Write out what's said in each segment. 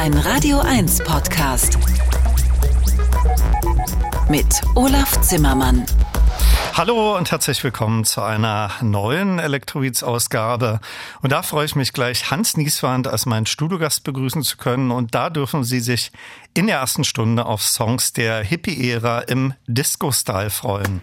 Ein Radio 1 Podcast. Mit Olaf Zimmermann. Hallo und herzlich willkommen zu einer neuen Elektroids-Ausgabe. Und da freue ich mich gleich, Hans Nieswand als meinen Studiogast begrüßen zu können. Und da dürfen Sie sich in der ersten Stunde auf Songs der Hippie-Ära im Disco-Style freuen.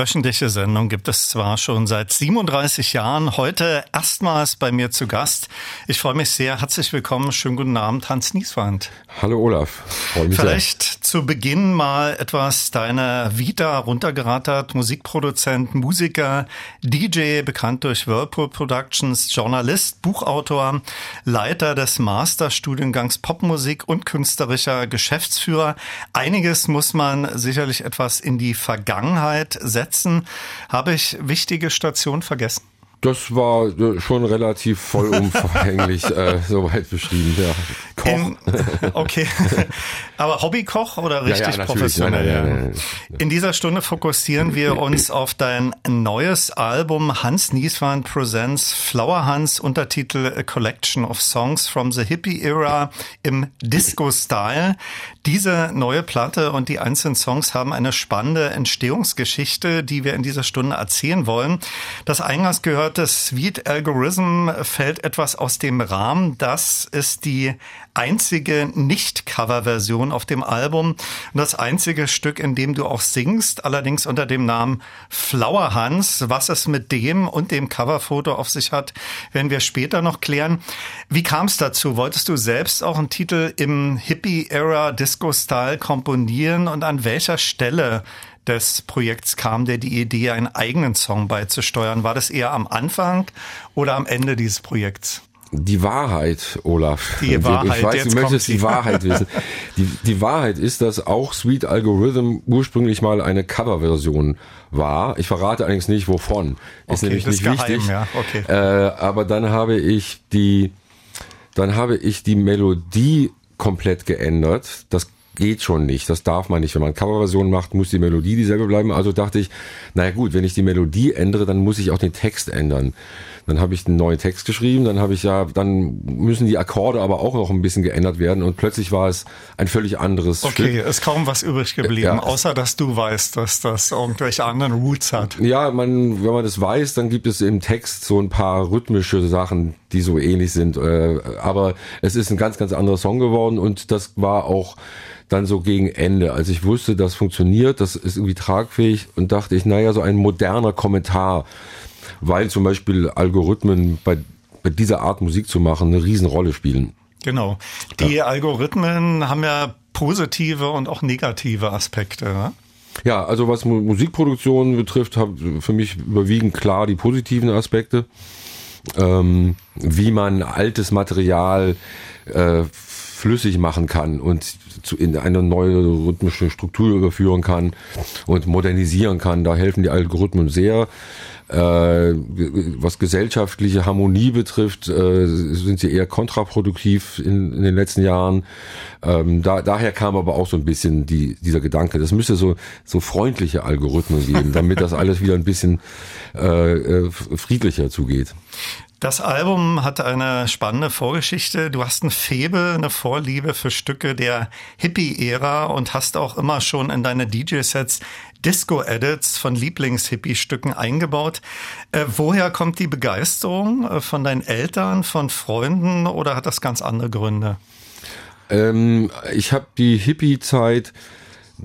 Wöchentliche Sendung gibt es zwar schon seit 37 Jahren, heute erstmals bei mir zu Gast. Ich freue mich sehr. Herzlich willkommen. Schönen guten Abend, Hans Nieswand. Hallo Olaf. Freue mich Vielleicht sehr. Zu Beginn mal etwas deine Vita runtergerattert. Musikproduzent, Musiker, DJ, bekannt durch Whirlpool Productions, Journalist, Buchautor, Leiter des Masterstudiengangs Popmusik und künstlerischer Geschäftsführer. Einiges muss man sicherlich etwas in die Vergangenheit setzen. Habe ich wichtige Stationen vergessen? Das war äh, schon relativ vollumfänglich äh, soweit beschrieben. Ja. Koch. In, okay. Aber Hobbykoch oder richtig ja, ja, professionell? Nein, nein, In dieser Stunde fokussieren wir uns auf dein neues Album Hans Nieswand Presents Flower Hans, Untertitel A Collection of Songs from the Hippie Era im Disco-Style. Diese neue Platte und die einzelnen Songs haben eine spannende Entstehungsgeschichte, die wir in dieser Stunde erzählen wollen. Das eingangs gehörte Sweet Algorithm fällt etwas aus dem Rahmen. Das ist die einzige Nicht-Cover-Version auf dem Album und das einzige Stück, in dem du auch singst, allerdings unter dem Namen Flower Hans. Was es mit dem und dem Coverfoto auf sich hat, werden wir später noch klären. Wie kam es dazu? Wolltest du selbst auch einen Titel im Hippie-Era Disco-Style komponieren und an welcher Stelle des Projekts kam dir die Idee, einen eigenen Song beizusteuern? War das eher am Anfang oder am Ende dieses Projekts? Die Wahrheit, Olaf. Die Wahrheit. Ich weiß, du möchtest die Wahrheit wissen. Die, die Wahrheit ist, dass auch Sweet Algorithm ursprünglich mal eine Coverversion war. Ich verrate allerdings nicht, wovon. Ist okay, nämlich nicht geheim, wichtig. Ja. Okay. Äh, aber dann habe ich die, dann habe ich die Melodie komplett geändert. Das geht schon nicht. Das darf man nicht. Wenn man Coverversion macht, muss die Melodie dieselbe bleiben. Also dachte ich, naja gut, wenn ich die Melodie ändere, dann muss ich auch den Text ändern. Dann habe ich einen neuen Text geschrieben, dann habe ich ja, dann müssen die Akkorde aber auch noch ein bisschen geändert werden und plötzlich war es ein völlig anderes okay, Stück. Okay, ist kaum was übrig geblieben, ja. außer dass du weißt, dass das irgendwelche anderen Roots hat. Ja, man, wenn man das weiß, dann gibt es im Text so ein paar rhythmische Sachen, die so ähnlich sind. Äh, aber es ist ein ganz, ganz anderer Song geworden und das war auch dann so gegen Ende, als ich wusste, das funktioniert, das ist irgendwie tragfähig und dachte ich, naja, so ein moderner Kommentar weil zum Beispiel Algorithmen bei, bei dieser Art Musik zu machen eine Riesenrolle spielen. Genau. Die ja. Algorithmen haben ja positive und auch negative Aspekte. Ne? Ja, also was Musikproduktion betrifft, haben für mich überwiegend klar die positiven Aspekte. Ähm, wie man altes Material äh, flüssig machen kann und zu, in eine neue rhythmische Struktur überführen kann und modernisieren kann. Da helfen die Algorithmen sehr. Äh, was gesellschaftliche Harmonie betrifft, äh, sind sie eher kontraproduktiv in, in den letzten Jahren. Ähm, da, daher kam aber auch so ein bisschen die, dieser Gedanke, das müsste so, so freundliche Algorithmen geben, damit das alles wieder ein bisschen äh, äh friedlicher zugeht. Das Album hat eine spannende Vorgeschichte. Du hast ein Febel, eine Vorliebe für Stücke der Hippie-Ära und hast auch immer schon in deine DJ-Sets Disco-Edits von Lieblings-Hippie-Stücken eingebaut. Äh, woher kommt die Begeisterung? Äh, von deinen Eltern, von Freunden oder hat das ganz andere Gründe? Ähm, ich habe die Hippie-Zeit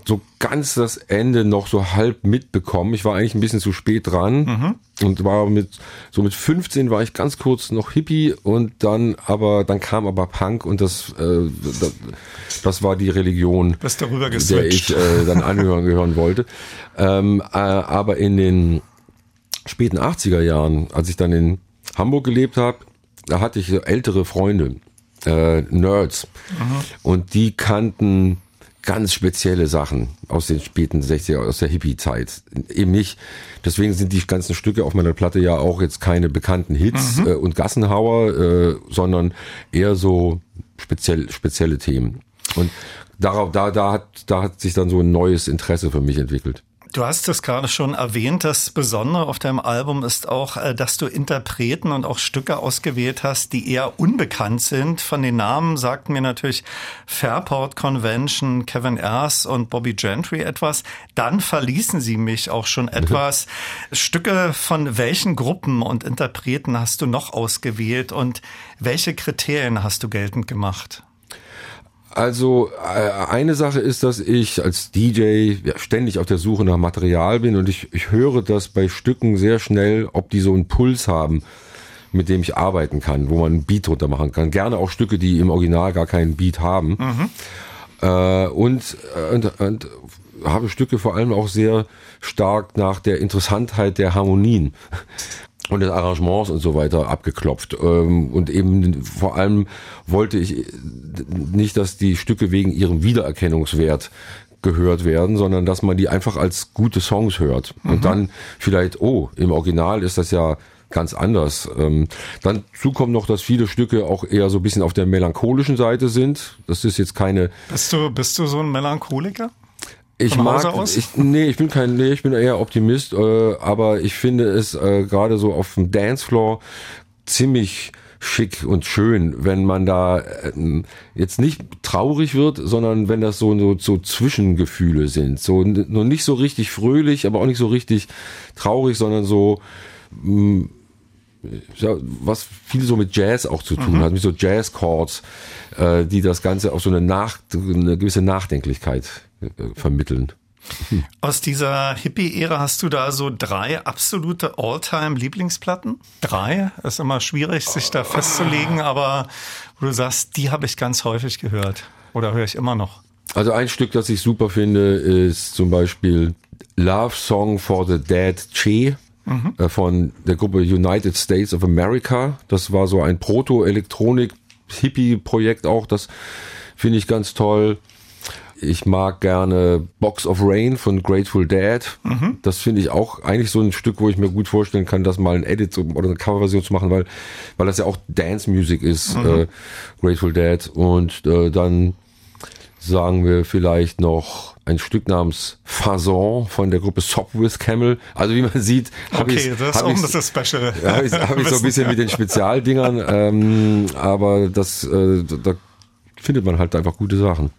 so ganz das Ende noch so halb mitbekommen. Ich war eigentlich ein bisschen zu spät dran mhm. und war mit so mit 15 war ich ganz kurz noch Hippie und dann aber dann kam aber Punk und das äh, das, das war die Religion, Bist darüber der ich äh, dann angehören gehören wollte. Ähm, äh, aber in den späten 80er Jahren, als ich dann in Hamburg gelebt habe, da hatte ich ältere Freunde, äh, Nerds mhm. und die kannten ganz spezielle Sachen aus den späten 60er, aus der Hippie-Zeit. Eben nicht. Deswegen sind die ganzen Stücke auf meiner Platte ja auch jetzt keine bekannten Hits mhm. äh, und Gassenhauer, äh, sondern eher so speziell, spezielle Themen. Und darauf, da, da hat, da hat sich dann so ein neues Interesse für mich entwickelt. Du hast es gerade schon erwähnt. Das Besondere auf deinem Album ist auch, äh, dass du Interpreten und auch Stücke ausgewählt hast, die eher unbekannt sind. Von den Namen sagten mir natürlich Fairport Convention, Kevin Ayers und Bobby Gentry etwas. Dann verließen sie mich auch schon etwas. Stücke von welchen Gruppen und Interpreten hast du noch ausgewählt und welche Kriterien hast du geltend gemacht? Also äh, eine Sache ist, dass ich als DJ ständig auf der Suche nach Material bin und ich, ich höre das bei Stücken sehr schnell, ob die so einen Puls haben, mit dem ich arbeiten kann, wo man einen Beat drunter machen kann. Gerne auch Stücke, die im Original gar keinen Beat haben. Mhm. Äh, und, und, und habe Stücke vor allem auch sehr stark nach der Interessantheit der Harmonien und des Arrangements und so weiter abgeklopft. Ähm, und eben vor allem wollte ich nicht, dass die Stücke wegen ihrem Wiedererkennungswert gehört werden, sondern dass man die einfach als gute Songs hört. Und mhm. dann vielleicht, oh, im Original ist das ja ganz anders. Ähm, dann dazu kommt noch, dass viele Stücke auch eher so ein bisschen auf der melancholischen Seite sind. Das ist jetzt keine. Bist du, bist du so ein Melancholiker? Ich mag, ich, nee, ich bin kein, nee, ich bin eher Optimist, äh, aber ich finde es äh, gerade so auf dem Dancefloor ziemlich schick und schön, wenn man da äh, jetzt nicht traurig wird, sondern wenn das so, so, so Zwischengefühle sind. So nur nicht so richtig fröhlich, aber auch nicht so richtig traurig, sondern so mh, mm, was viel so mit Jazz auch zu tun mhm. hat, mit so Jazz-Chords, äh, die das Ganze auf so eine, Nach eine gewisse Nachdenklichkeit vermitteln. Aus dieser Hippie-Ära hast du da so drei absolute All-Time-Lieblingsplatten? Drei? Ist immer schwierig, sich da festzulegen, aber wo du sagst, die habe ich ganz häufig gehört. Oder höre ich immer noch? Also ein Stück, das ich super finde, ist zum Beispiel Love Song for the Dead Che. Mhm. Äh, von der Gruppe United States of America. Das war so ein Proto-Elektronik-Hippie-Projekt auch. Das finde ich ganz toll. Ich mag gerne Box of Rain von Grateful Dead. Mhm. Das finde ich auch eigentlich so ein Stück, wo ich mir gut vorstellen kann, das mal ein Edit oder eine Coverversion zu machen, weil, weil das ja auch Dance Music ist, mhm. äh, Grateful Dead. Und äh, dann sagen wir vielleicht noch ein Stück namens Fason von der Gruppe Sop with Camel. Also wie man sieht, habe okay, ich das hab ist das Special. Habe ich, hab ich so ein bisschen mit den Spezialdingern, ähm, aber das äh, da findet man halt einfach gute Sachen.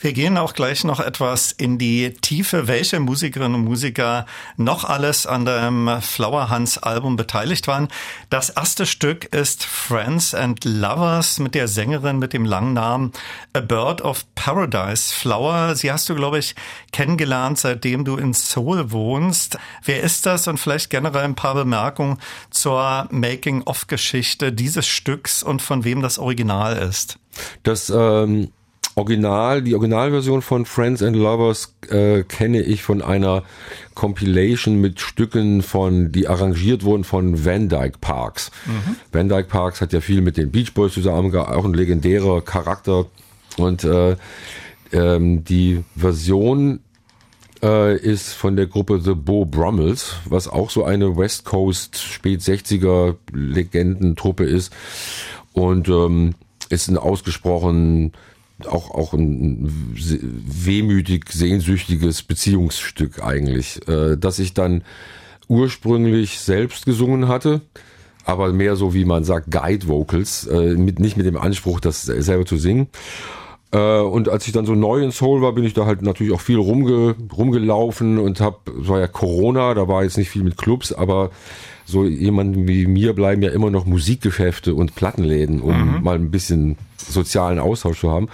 Wir gehen auch gleich noch etwas in die Tiefe, welche Musikerinnen und Musiker noch alles an dem Flower Hans Album beteiligt waren. Das erste Stück ist Friends and Lovers mit der Sängerin mit dem langen Namen A Bird of Paradise Flower. Sie hast du, glaube ich, kennengelernt, seitdem du in Seoul wohnst. Wer ist das? Und vielleicht generell ein paar Bemerkungen zur Making-of-Geschichte dieses Stücks und von wem das Original ist. Das ähm Original, die Originalversion von Friends and Lovers äh, kenne ich von einer Compilation mit Stücken von, die arrangiert wurden von Van Dyke Parks. Mhm. Van Dyke Parks hat ja viel mit den Beach Boys zusammen, auch ein legendärer Charakter. Und äh, ähm, die Version äh, ist von der Gruppe The Bo Brummels, was auch so eine West Coast spät 60er Legendentruppe ist. Und ähm, ist ein ausgesprochen auch, auch ein wehmütig sehnsüchtiges Beziehungsstück eigentlich, äh, das ich dann ursprünglich selbst gesungen hatte, aber mehr so wie man sagt Guide Vocals, äh, mit, nicht mit dem Anspruch, das selber zu singen. Äh, und als ich dann so neu in Soul war, bin ich da halt natürlich auch viel rumge, rumgelaufen und hab, war ja Corona, da war jetzt nicht viel mit Clubs, aber so jemanden wie mir bleiben ja immer noch Musikgeschäfte und Plattenläden, um mhm. mal ein bisschen sozialen Austausch zu haben.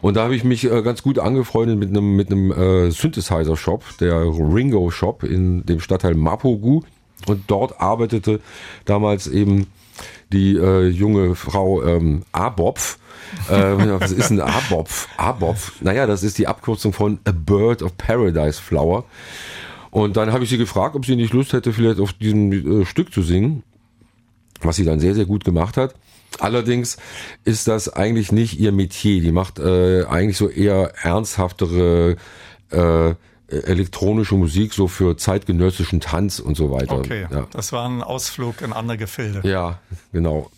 Und da habe ich mich äh, ganz gut angefreundet mit einem mit einem äh, Synthesizer Shop, der Ringo Shop in dem Stadtteil Mapogu und dort arbeitete damals eben die äh, junge Frau ähm, Abopf. Äh, was ist ein Abopf? Abopf. Naja, das ist die Abkürzung von A Bird of Paradise Flower. Und dann habe ich sie gefragt, ob sie nicht Lust hätte, vielleicht auf diesem äh, Stück zu singen, was sie dann sehr, sehr gut gemacht hat. Allerdings ist das eigentlich nicht ihr Metier. Die macht äh, eigentlich so eher ernsthaftere äh, elektronische Musik, so für zeitgenössischen Tanz und so weiter. Okay, ja. das war ein Ausflug in andere Gefilde. Ja, genau.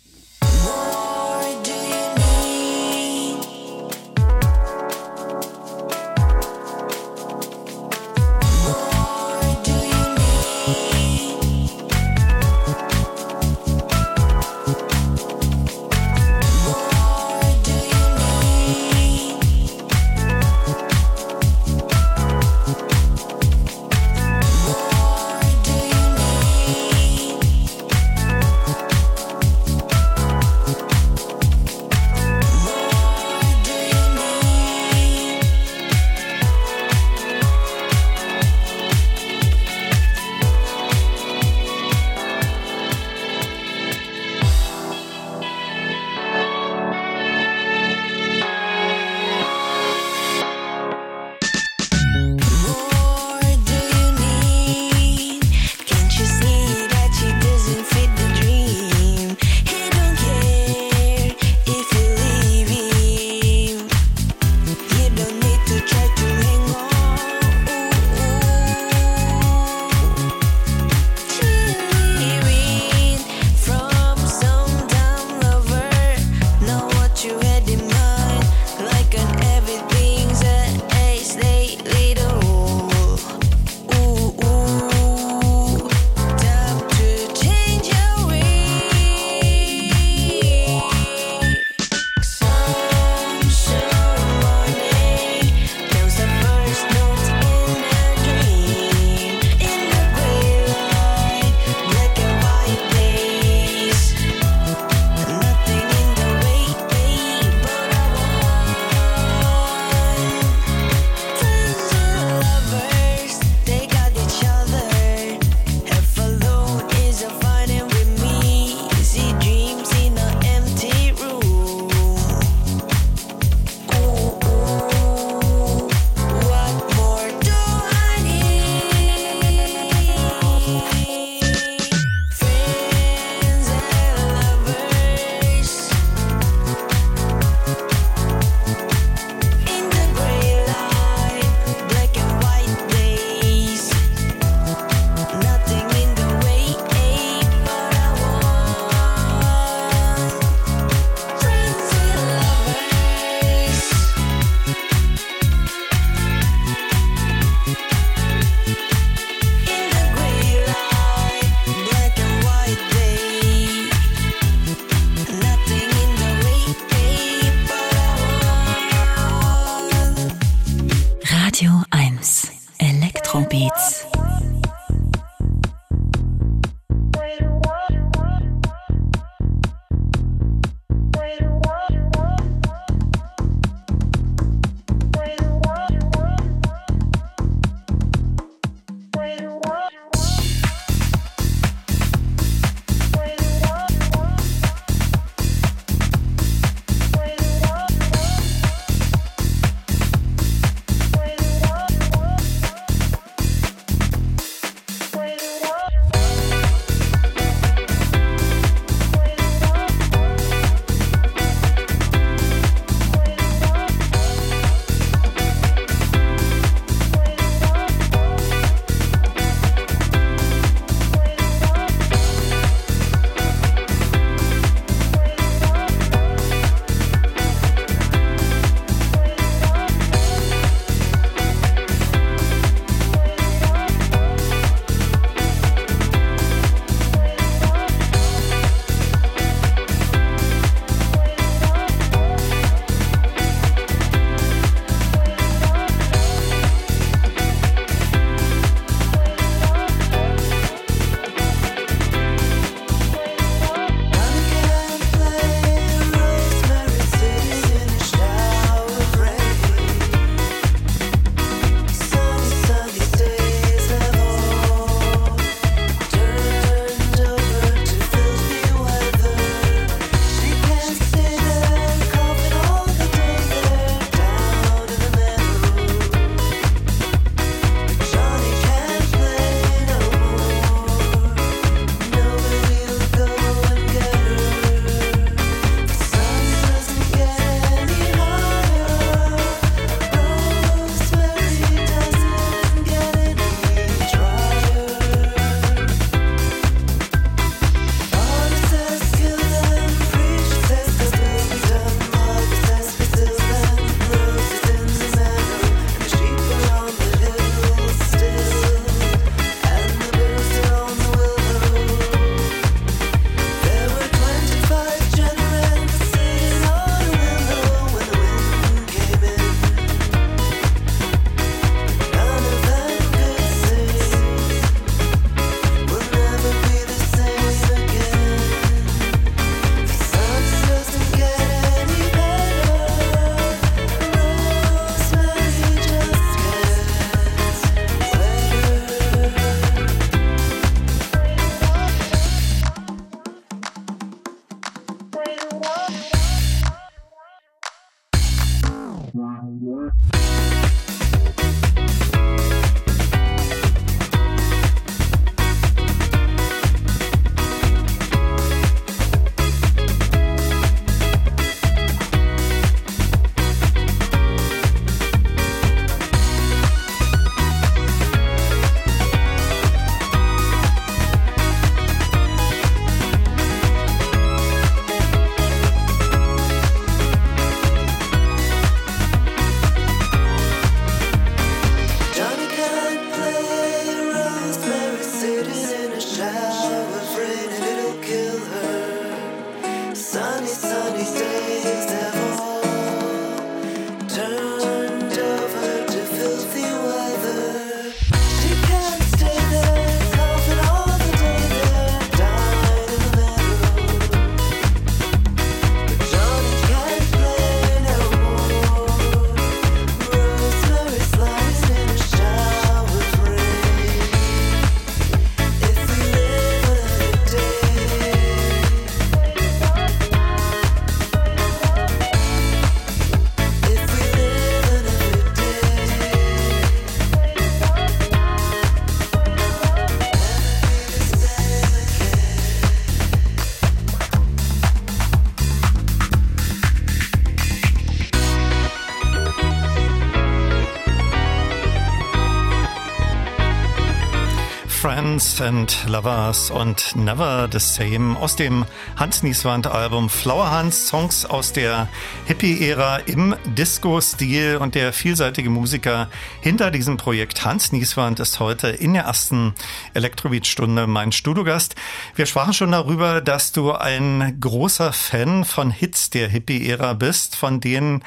And Lovers und Never the Same aus dem Hans Nieswand Album Flower Hans, Songs aus der Hippie-Ära im Disco-Stil und der vielseitige Musiker hinter diesem Projekt Hans Nieswand ist heute in der ersten Elektrobeat-Stunde mein Studiogast. Wir sprachen schon darüber, dass du ein großer Fan von Hits der Hippie-Ära bist, von denen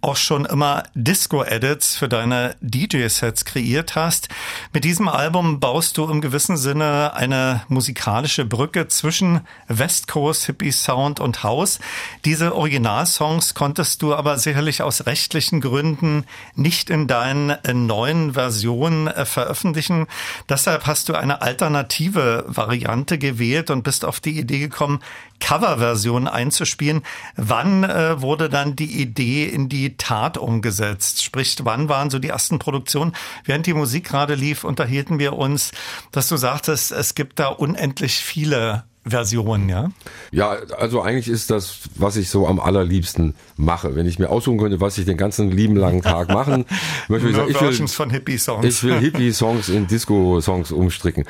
auch schon immer Disco-Edits für deine DJ-Sets kreiert hast. Mit diesem Album baust du im gewissen Sinne eine musikalische Brücke zwischen West Coast Hippie Sound und House. Diese Originalsongs konntest du aber sicherlich aus rechtlichen Gründen nicht in deinen äh, neuen Versionen äh, veröffentlichen. Deshalb hast du eine alternative Variante gewählt und bist auf die Idee gekommen, Coverversion einzuspielen. Wann äh, wurde dann die Idee in die Tat umgesetzt? Sprich, wann waren so die ersten Produktionen? Während die Musik gerade lief, unterhielten wir uns, dass du sagtest, es gibt da unendlich viele Versionen, ja? Ja, also eigentlich ist das, was ich so am allerliebsten mache. Wenn ich mir aussuchen könnte, was ich den ganzen lieben langen Tag machen möchte, ich, sagen, ich will, von Hippie-Songs. Ich will Hippie-Songs in Disco-Songs umstricken.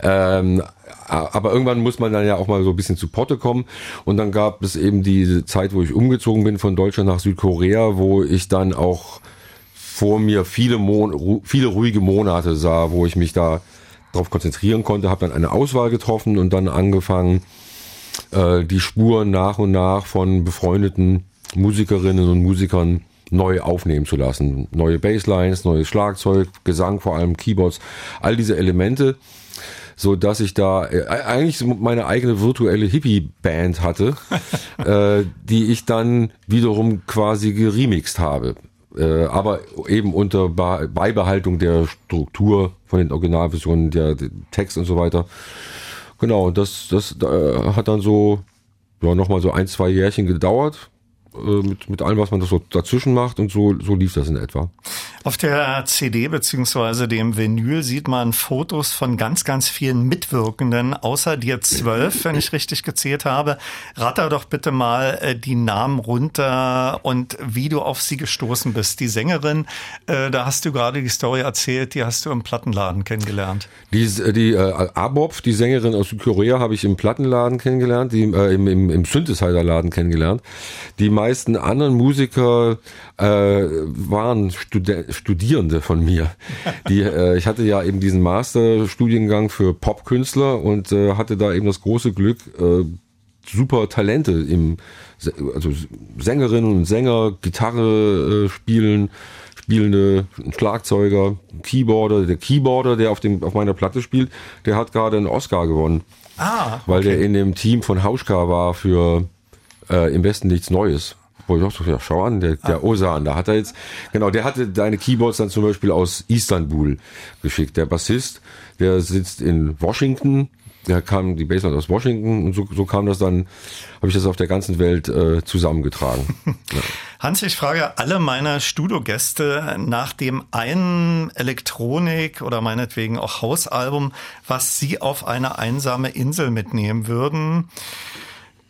Ähm, aber irgendwann muss man dann ja auch mal so ein bisschen zu Potte kommen. Und dann gab es eben die Zeit, wo ich umgezogen bin von Deutschland nach Südkorea, wo ich dann auch vor mir viele, Mon viele ruhige Monate sah, wo ich mich da darauf konzentrieren konnte, habe dann eine Auswahl getroffen und dann angefangen, äh, die Spuren nach und nach von befreundeten Musikerinnen und Musikern neu aufnehmen zu lassen. Neue Basslines, neues Schlagzeug, Gesang, vor allem Keyboards, all diese Elemente, so dass ich da äh, eigentlich meine eigene virtuelle Hippie-Band hatte, äh, die ich dann wiederum quasi geremixed habe äh, aber eben unter Beibehaltung der Struktur von den Originalversionen, der, der Text und so weiter. Genau, das, das äh, hat dann so ja, nochmal so ein, zwei Jährchen gedauert. Äh, mit, mit allem, was man so dazwischen macht und so, so lief das in etwa. Auf der CD beziehungsweise dem Vinyl sieht man Fotos von ganz, ganz vielen Mitwirkenden, außer dir zwölf, wenn ich richtig gezählt habe. Ratter doch bitte mal äh, die Namen runter und wie du auf sie gestoßen bist. Die Sängerin, äh, da hast du gerade die Story erzählt, die hast du im Plattenladen kennengelernt. Die, die äh, Abop, die Sängerin aus Korea, habe ich im Plattenladen kennengelernt, die, äh, im, im, im Synthesizer-Laden kennengelernt. Die meisten anderen Musiker äh, waren Studi Studierende von mir. Die, äh, ich hatte ja eben diesen Masterstudiengang für Popkünstler und äh, hatte da eben das große Glück, äh, super Talente im, also Sängerinnen und Sänger, Gitarre äh, spielen, spielende Schlagzeuger, Keyboarder. Der Keyboarder, der auf dem auf meiner Platte spielt, der hat gerade einen Oscar gewonnen. Ah, okay. weil der in dem Team von Hauschka war für äh, im Westen nichts Neues. Wo ich auch so, ja, schau an, der, der ah. Osan, da hat er jetzt, genau, der hatte deine Keyboards dann zum Beispiel aus Istanbul geschickt. Der Bassist, der sitzt in Washington, der kam die Bassline aus Washington und so, so kam das dann, habe ich das auf der ganzen Welt äh, zusammengetragen. ja. Hans, ich frage alle meiner Studiogäste nach dem einen Elektronik oder meinetwegen auch Hausalbum, was sie auf eine einsame Insel mitnehmen würden.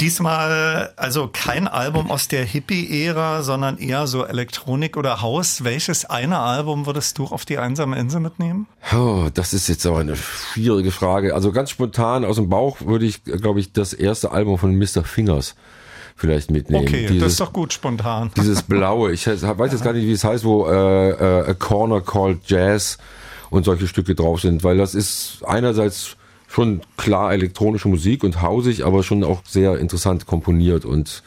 Diesmal also kein Album aus der Hippie-Ära, sondern eher so Elektronik oder Haus. Welches eine Album würdest du auf die einsame Insel mitnehmen? Oh, das ist jetzt aber eine schwierige Frage. Also ganz spontan aus dem Bauch würde ich, glaube ich, das erste Album von Mr. Fingers vielleicht mitnehmen. Okay, dieses, das ist doch gut spontan. Dieses blaue, ich weiß jetzt gar nicht, wie es heißt, wo äh, äh, A Corner Called Jazz und solche Stücke drauf sind, weil das ist einerseits schon klar elektronische Musik und hausig, aber schon auch sehr interessant komponiert und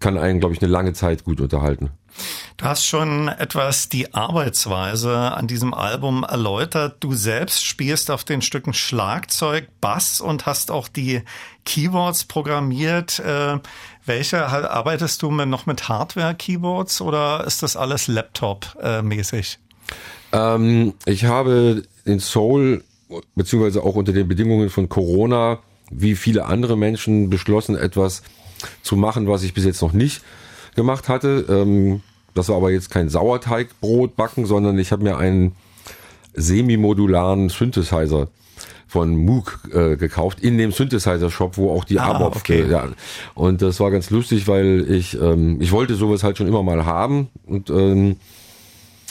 kann einen, glaube ich, eine lange Zeit gut unterhalten. Du hast schon etwas die Arbeitsweise an diesem Album erläutert. Du selbst spielst auf den Stücken Schlagzeug, Bass und hast auch die Keyboards programmiert. Äh, welche arbeitest du noch mit Hardware-Keyboards oder ist das alles Laptop-mäßig? Ähm, ich habe den Soul beziehungsweise auch unter den Bedingungen von Corona, wie viele andere Menschen beschlossen, etwas zu machen, was ich bis jetzt noch nicht gemacht hatte. Ähm, das war aber jetzt kein Sauerteigbrot backen, sondern ich habe mir einen semi-modularen Synthesizer von Moog äh, gekauft in dem Synthesizer-Shop, wo auch die ah, ABOP okay. ja. Und das war ganz lustig, weil ich ähm, ich wollte sowas halt schon immer mal haben und ähm,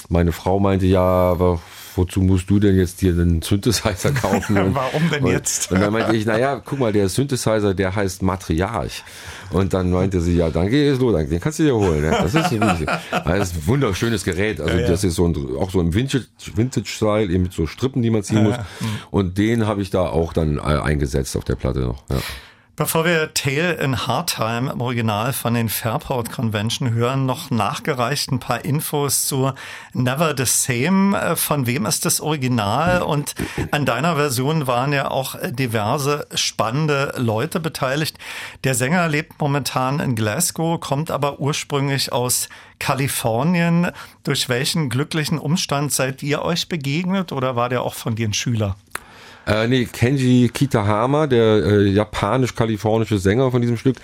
meine Frau meinte ja, wozu musst du denn jetzt dir einen Synthesizer kaufen? Und, Warum denn jetzt? Und, dann meinte ich, naja, guck mal, der Synthesizer, der heißt Matriarch. Und dann meinte sie, ja, dann geh es los, den kannst du dir holen. Ja. Das ist, ein, das ist ein wunderschönes Gerät. Also ja, ja. das ist so ein, auch so im Vintage-Style, eben mit so Strippen, die man ziehen muss. Und den habe ich da auch dann äh, eingesetzt auf der Platte noch. Ja. Bevor wir Tale in Hard Time im Original von den Fairport Convention hören, noch nachgereicht ein paar Infos zu Never the Same. Äh, von wem ist das Original? Und an deiner Version waren ja auch diverse spannende Leute beteiligt. Der Sänger lebt momentan in Glasgow, kommt aber ursprünglich aus Kalifornien. Durch welchen glücklichen Umstand seid ihr euch begegnet oder war der auch von dir ein Schüler? Äh, nee, Kenji Kitahama, der äh, japanisch-kalifornische Sänger von diesem Stück,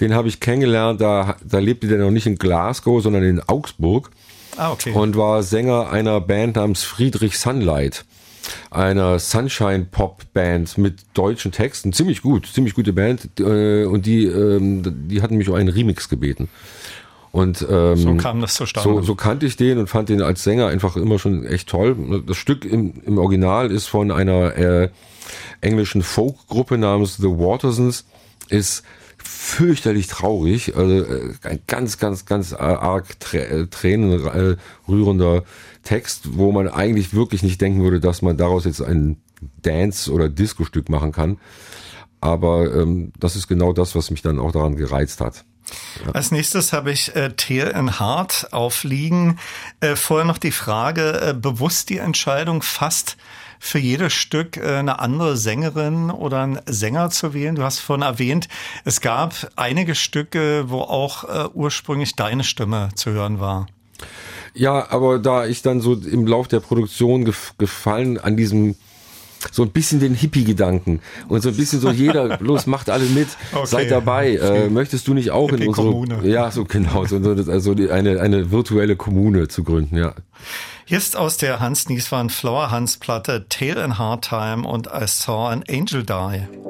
den habe ich kennengelernt. Da, da lebte der noch nicht in Glasgow, sondern in Augsburg. Ah, okay. Und war Sänger einer Band namens Friedrich Sunlight. Einer Sunshine-Pop-Band mit deutschen Texten. Ziemlich gut, ziemlich gute Band. Äh, und die, ähm, die hatten mich um einen Remix gebeten. Und ähm, so kam das zustande. So, so kannte ich den und fand den als Sänger einfach immer schon echt toll. Das Stück im, im Original ist von einer äh, englischen Folkgruppe namens The Watersons, ist fürchterlich traurig, also äh, ein ganz, ganz, ganz arg trä äh, tränenrührender Text, wo man eigentlich wirklich nicht denken würde, dass man daraus jetzt ein Dance- oder Disco-Stück machen kann. Aber ähm, das ist genau das, was mich dann auch daran gereizt hat. Als nächstes habe ich äh, Tear in Heart aufliegen. Äh, vorher noch die Frage, äh, bewusst die Entscheidung fast für jedes Stück äh, eine andere Sängerin oder einen Sänger zu wählen. Du hast vorhin erwähnt, es gab einige Stücke, wo auch äh, ursprünglich deine Stimme zu hören war. Ja, aber da ich dann so im Lauf der Produktion gef gefallen an diesem so ein bisschen den Hippie-Gedanken und so ein bisschen so jeder, bloß macht alle mit, okay. seid dabei. Äh, möchtest du nicht auch in unsere Kommune. Ja, so genau, so, also eine eine virtuelle Kommune zu gründen, ja. Ist aus der Hans Nieswan Flower Hans Platte Tale in Hard Time und I Saw an Angel Die.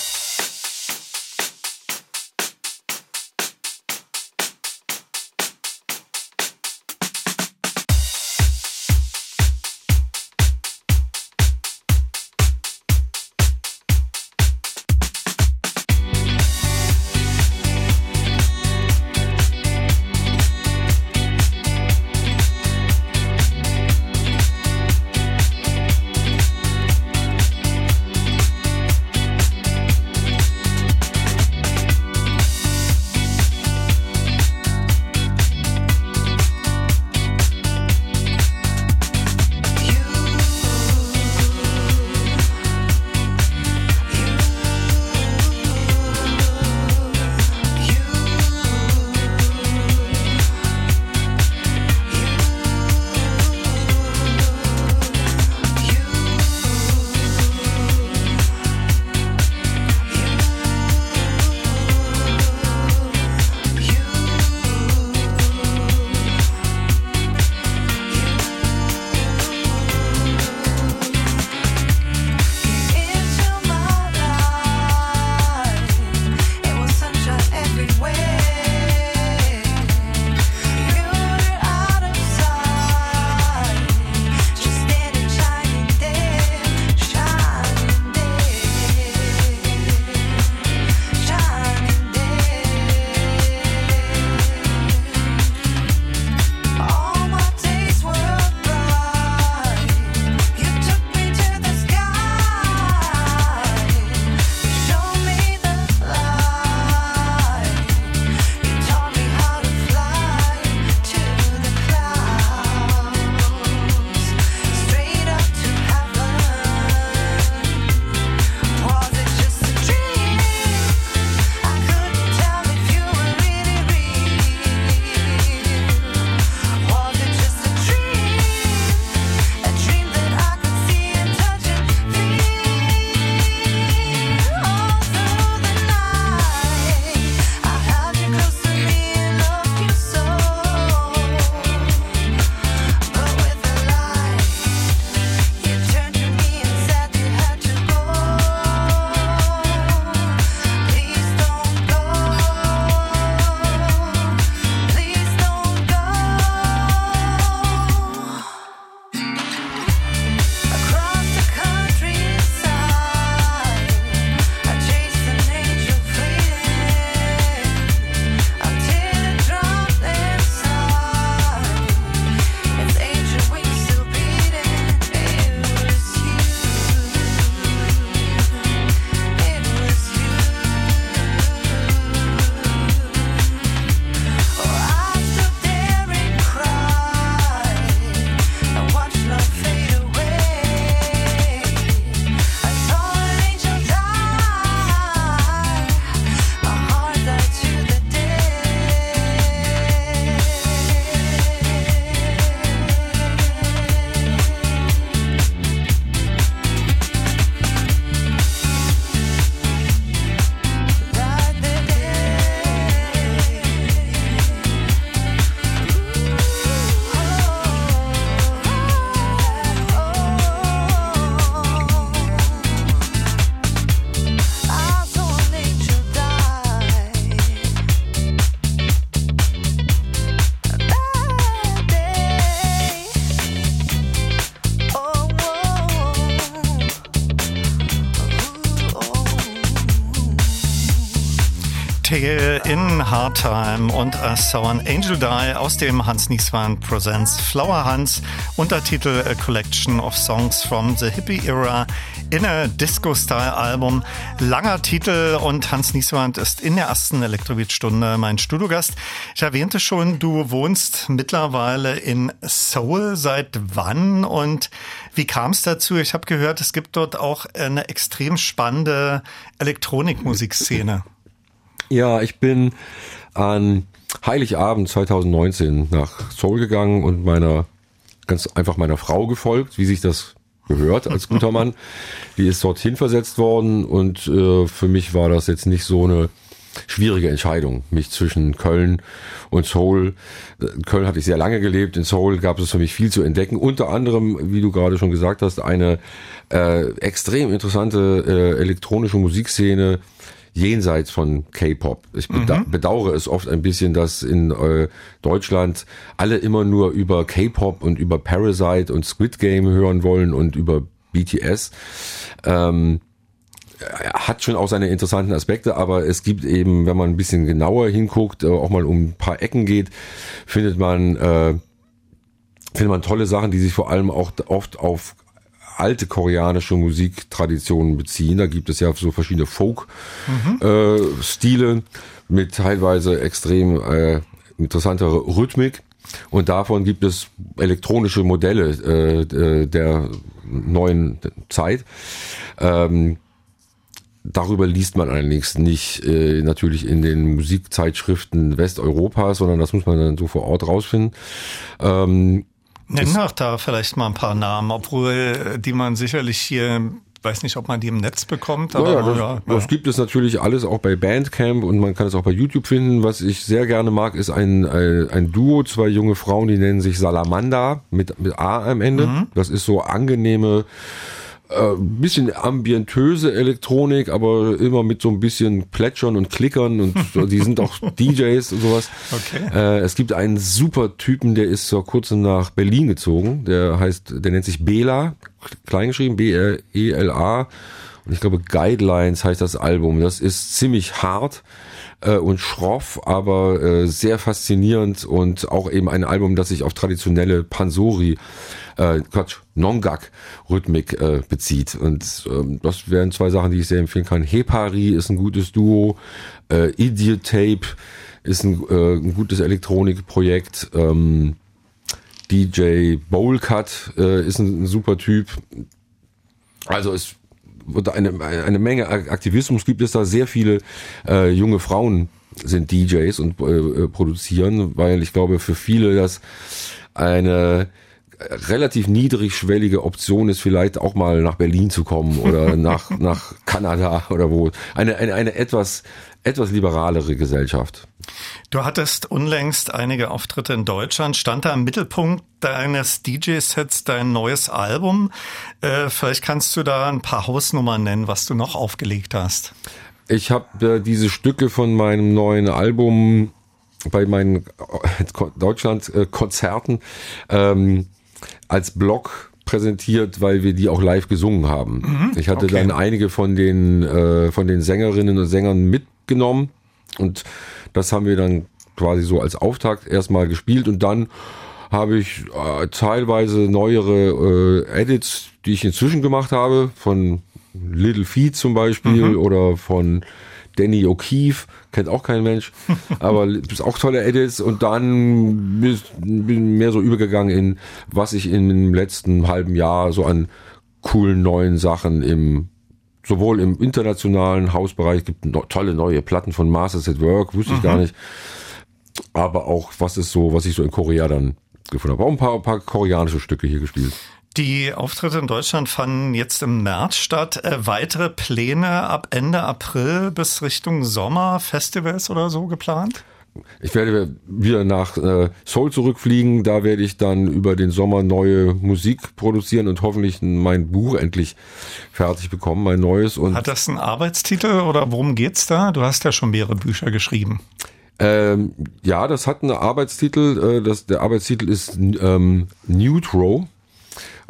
Tale in Hard Time und A Sound Angel Die aus dem Hans Nieswand Presents Flower Hans, Untertitel A Collection of Songs from the Hippie Era in a Disco-Style-Album. Langer Titel und Hans Nieswand ist in der ersten Elektrobeat-Stunde mein Studiogast. Ich erwähnte schon, du wohnst mittlerweile in Seoul. Seit wann und wie kam es dazu? Ich habe gehört, es gibt dort auch eine extrem spannende Elektronikmusikszene. Ja, ich bin an Heiligabend 2019 nach Seoul gegangen und meiner ganz einfach meiner Frau gefolgt, wie sich das gehört als guter Mann. Die ist dorthin versetzt worden und äh, für mich war das jetzt nicht so eine schwierige Entscheidung, mich zwischen Köln und Seoul. In Köln hatte ich sehr lange gelebt, in Seoul gab es für mich viel zu entdecken. Unter anderem, wie du gerade schon gesagt hast, eine äh, extrem interessante äh, elektronische Musikszene, jenseits von K-Pop. Ich beda mhm. bedauere es oft ein bisschen, dass in äh, Deutschland alle immer nur über K-Pop und über Parasite und Squid Game hören wollen und über BTS. Ähm, hat schon auch seine interessanten Aspekte, aber es gibt eben, wenn man ein bisschen genauer hinguckt, äh, auch mal um ein paar Ecken geht, findet man äh, findet man tolle Sachen, die sich vor allem auch oft auf alte koreanische Musiktraditionen beziehen. Da gibt es ja so verschiedene Folk-Stile mhm. äh, mit teilweise extrem äh, interessanter Rhythmik. Und davon gibt es elektronische Modelle äh, der neuen Zeit. Ähm, darüber liest man allerdings nicht äh, natürlich in den Musikzeitschriften Westeuropas, sondern das muss man dann so vor Ort rausfinden. Ähm, Nenn doch da vielleicht mal ein paar Namen, obwohl äh, die man sicherlich hier weiß nicht, ob man die im Netz bekommt. Aber, ja, das, ja, das gibt es natürlich alles auch bei Bandcamp und man kann es auch bei YouTube finden. Was ich sehr gerne mag, ist ein, ein, ein Duo, zwei junge Frauen, die nennen sich Salamander mit, mit A am Ende. Mhm. Das ist so angenehme äh, bisschen ambientöse Elektronik, aber immer mit so ein bisschen Plätschern und Klickern und die sind auch DJs und sowas. Okay. Äh, es gibt einen super Typen, der ist vor kurzem nach Berlin gezogen. Der heißt, der nennt sich Bela, kleingeschrieben, B-R-E-L-A. Und ich glaube, Guidelines heißt das Album. Das ist ziemlich hart äh, und schroff, aber äh, sehr faszinierend und auch eben ein Album, das sich auf traditionelle Pansori äh, Quatsch, Nongak-Rhythmik äh, bezieht. Und ähm, das wären zwei Sachen, die ich sehr empfehlen kann. Hepari ist ein gutes Duo, äh, Idiot Tape ist ein, äh, ein gutes Elektronikprojekt. Ähm, DJ Bowlcut äh, ist ein, ein super Typ. Also es wird eine, eine Menge Aktivismus gibt es da. Sehr viele äh, junge Frauen sind DJs und äh, produzieren, weil ich glaube, für viele das eine relativ niedrigschwellige Option ist, vielleicht auch mal nach Berlin zu kommen oder nach, nach Kanada oder wo. Eine, eine, eine etwas, etwas liberalere Gesellschaft. Du hattest unlängst einige Auftritte in Deutschland. Stand da im Mittelpunkt deines DJ-Sets dein neues Album? Äh, vielleicht kannst du da ein paar Hausnummern nennen, was du noch aufgelegt hast. Ich habe äh, diese Stücke von meinem neuen Album bei meinen äh, Deutschland-Konzerten ähm, als Blog präsentiert, weil wir die auch live gesungen haben. Mhm, ich hatte okay. dann einige von den äh, von den Sängerinnen und Sängern mitgenommen und das haben wir dann quasi so als Auftakt erstmal gespielt und dann habe ich äh, teilweise neuere äh, Edits, die ich inzwischen gemacht habe, von Little Feet zum Beispiel mhm. oder von Danny O'Keefe, kennt auch kein Mensch, aber ist auch tolle Edits und dann bin mehr so übergegangen in, was ich in dem letzten halben Jahr so an coolen neuen Sachen im sowohl im internationalen Hausbereich gibt tolle neue Platten von Masters at Work, wusste ich mhm. gar nicht, aber auch was ist so, was ich so in Korea dann gefunden habe. Auch ein paar, ein paar koreanische Stücke hier gespielt. Die Auftritte in Deutschland fanden jetzt im März statt. Äh, weitere Pläne ab Ende April bis Richtung Sommer, Festivals oder so geplant? Ich werde wieder nach äh, Seoul zurückfliegen. Da werde ich dann über den Sommer neue Musik produzieren und hoffentlich mein Buch endlich fertig bekommen, mein neues. Und Hat das einen Arbeitstitel oder worum geht's da? Du hast ja schon mehrere Bücher geschrieben. Ähm, ja, das hat einen Arbeitstitel. Äh, das, der Arbeitstitel ist ähm, Neutro.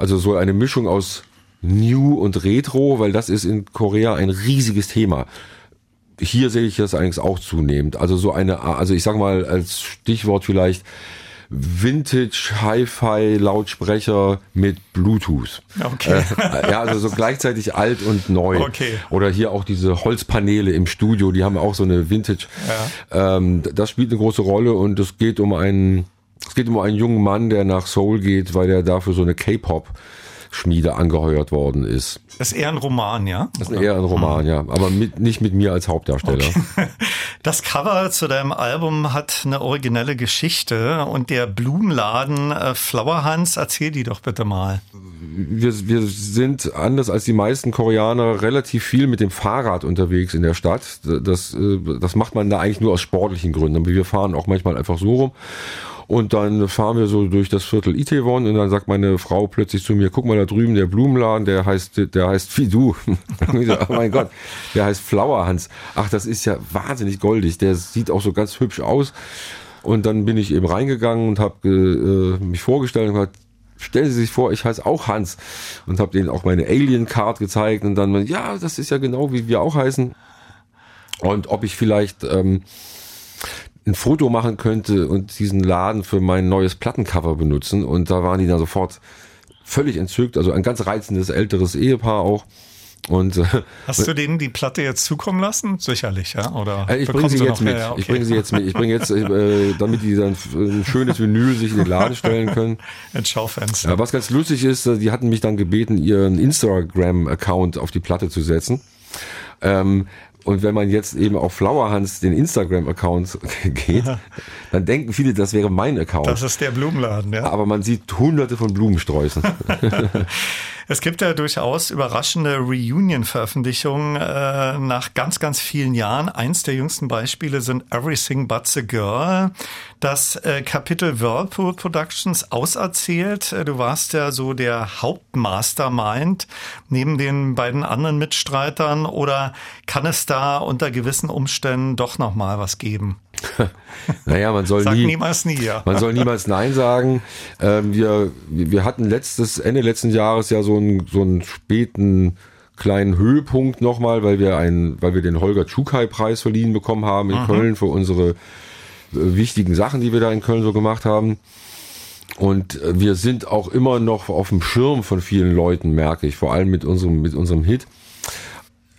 Also so eine Mischung aus New und Retro, weil das ist in Korea ein riesiges Thema. hier sehe ich das eigentlich auch zunehmend. Also so eine, also ich sag mal als Stichwort vielleicht Vintage Hi-Fi Lautsprecher mit Bluetooth. Okay. Äh, ja, also so gleichzeitig alt und neu. Okay. Oder hier auch diese Holzpaneele im Studio, die haben auch so eine Vintage. Ja. Ähm, das spielt eine große Rolle und es geht um einen, es geht um einen jungen Mann, der nach Seoul geht, weil er dafür so eine K-Pop Schmiede angeheuert worden ist. Das ist eher ein Roman, ja? Das ist eher ein Roman, ja. Aber mit, nicht mit mir als Hauptdarsteller. Okay. Das Cover zu deinem Album hat eine originelle Geschichte und der Blumenladen äh, Flower Hans, erzähl die doch bitte mal. Wir, wir sind anders als die meisten Koreaner relativ viel mit dem Fahrrad unterwegs in der Stadt. Das, äh, das macht man da eigentlich nur aus sportlichen Gründen. Aber wir fahren auch manchmal einfach so rum. Und dann fahren wir so durch das Viertel Itaewon und dann sagt meine Frau plötzlich zu mir, guck mal da drüben, der Blumenladen, der heißt, der heißt wie du. oh mein Gott, der heißt Flower Hans. Ach, das ist ja wahnsinnig goldig. Der sieht auch so ganz hübsch aus. Und dann bin ich eben reingegangen und habe äh, mich vorgestellt und gesagt, stellen Sie sich vor, ich heiße auch Hans und habe denen auch meine Alien Card gezeigt und dann, ja, das ist ja genau wie wir auch heißen. Und ob ich vielleicht ähm, ein Foto machen könnte und diesen Laden für mein neues Plattencover benutzen. Und da waren die dann sofort völlig entzückt. Also ein ganz reizendes älteres Ehepaar auch. Und, äh, Hast du denen die Platte jetzt zukommen lassen? Sicherlich, ja? Oder äh, ich bringe sie, jetzt mit. Ja, okay. Ich bringe sie jetzt mit. Ich bringe jetzt, äh, damit die dann ein schönes Vinyl sich in den Laden stellen können. Ein Schaufenster. Ja, was ganz lustig ist, die hatten mich dann gebeten, ihren Instagram-Account auf die Platte zu setzen. Ähm, und wenn man jetzt eben auf Flowerhans den Instagram-Account geht, dann denken viele, das wäre mein Account. Das ist der Blumenladen, ja. Aber man sieht hunderte von Blumensträußen. es gibt ja durchaus überraschende Reunion-Veröffentlichungen äh, nach ganz, ganz vielen Jahren. Eins der jüngsten Beispiele sind Everything But a Girl. Das äh, Kapitel Whirlpool Productions auserzählt. Äh, du warst ja so der Hauptmastermind neben den beiden anderen Mitstreitern oder kann es da unter gewissen Umständen doch noch mal was geben? naja, man soll Sag nie, niemals nie, ja. man soll niemals Nein sagen. Ähm, wir, wir hatten letztes, Ende letzten Jahres ja so einen, so einen späten kleinen Höhepunkt nochmal, weil wir einen, weil wir den Holger Tschukai Preis verliehen bekommen haben in mhm. Köln für unsere wichtigen Sachen, die wir da in Köln so gemacht haben. Und äh, wir sind auch immer noch auf dem Schirm von vielen Leuten, merke ich, vor allem mit unserem, mit unserem Hit.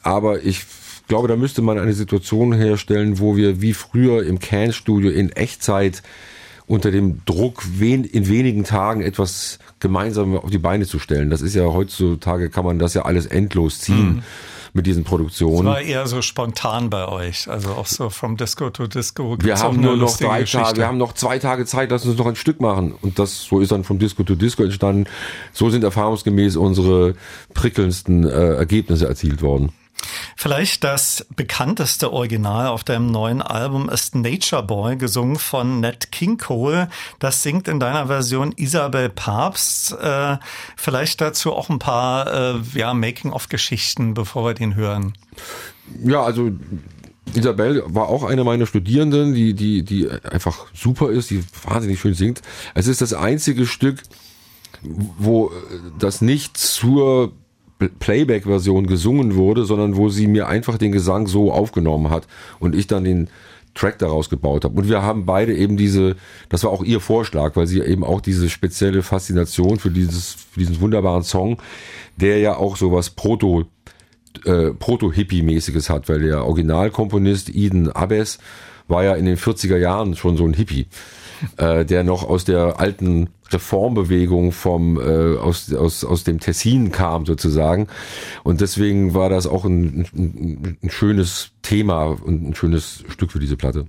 Aber ich glaube, da müsste man eine Situation herstellen, wo wir wie früher im Can-Studio in Echtzeit unter dem Druck, in wenigen Tagen etwas gemeinsam auf die Beine zu stellen. Das ist ja heutzutage, kann man das ja alles endlos ziehen. Mhm mit diesen Produktionen. Es war eher so spontan bei euch, also auch so from Disco to Disco. Wir haben nur noch drei Geschichte. Tage, wir haben noch zwei Tage Zeit, lass uns noch ein Stück machen. Und das, so ist dann vom Disco to Disco entstanden. So sind erfahrungsgemäß unsere prickelndsten äh, Ergebnisse erzielt worden. Vielleicht das bekannteste Original auf deinem neuen Album ist Nature Boy, gesungen von Nat King Cole. Das singt in deiner Version Isabel Papst. Äh, vielleicht dazu auch ein paar äh, ja, Making-of-Geschichten, bevor wir den hören. Ja, also Isabel war auch eine meiner Studierenden, die, die, die einfach super ist, die wahnsinnig schön singt. Es ist das einzige Stück, wo das nicht zur Playback-Version gesungen wurde, sondern wo sie mir einfach den Gesang so aufgenommen hat und ich dann den Track daraus gebaut habe. Und wir haben beide eben diese, das war auch ihr Vorschlag, weil sie eben auch diese spezielle Faszination für dieses, für diesen wunderbaren Song, der ja auch sowas Proto, äh, Proto-Hippie-mäßiges hat, weil der Originalkomponist Eden Abes war ja in den 40er Jahren schon so ein Hippie, äh, der noch aus der alten Reformbewegung vom äh, aus, aus, aus dem Tessin kam sozusagen. Und deswegen war das auch ein, ein, ein schönes Thema und ein schönes Stück für diese Platte.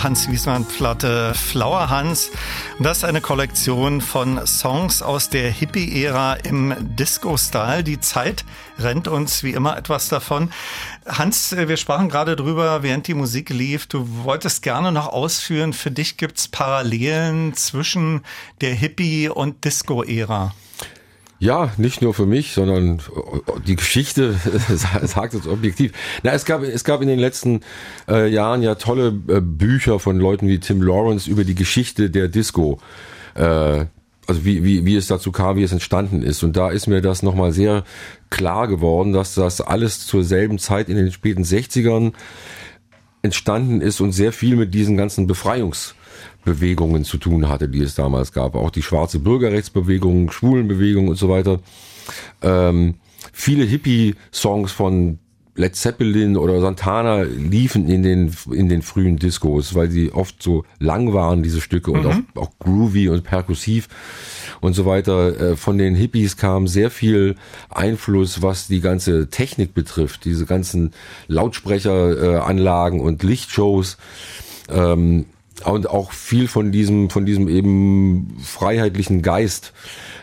Hans Wiesmann Platte Flower Hans. Das ist eine Kollektion von Songs aus der Hippie-Ära im Disco-Style. Die Zeit rennt uns wie immer etwas davon. Hans, wir sprachen gerade drüber, während die Musik lief. Du wolltest gerne noch ausführen, für dich gibt es Parallelen zwischen der Hippie- und Disco-Ära. Ja, nicht nur für mich, sondern die Geschichte sagt es objektiv. Na, es gab, es gab in den letzten äh, Jahren ja tolle äh, Bücher von Leuten wie Tim Lawrence über die Geschichte der Disco. Äh, also wie, wie, wie es dazu kam, wie es entstanden ist. Und da ist mir das nochmal sehr klar geworden, dass das alles zur selben Zeit in den späten 60ern entstanden ist und sehr viel mit diesen ganzen Befreiungs- Bewegungen zu tun hatte, die es damals gab. Auch die schwarze Bürgerrechtsbewegung, Schwulenbewegung und so weiter. Ähm, viele Hippie-Songs von Led Zeppelin oder Santana liefen in den, in den frühen Discos, weil sie oft so lang waren, diese Stücke, und mhm. auch, auch groovy und perkussiv und so weiter. Äh, von den Hippies kam sehr viel Einfluss, was die ganze Technik betrifft, diese ganzen Lautsprecheranlagen und Lichtshows. Ähm, und auch viel von diesem, von diesem eben freiheitlichen Geist.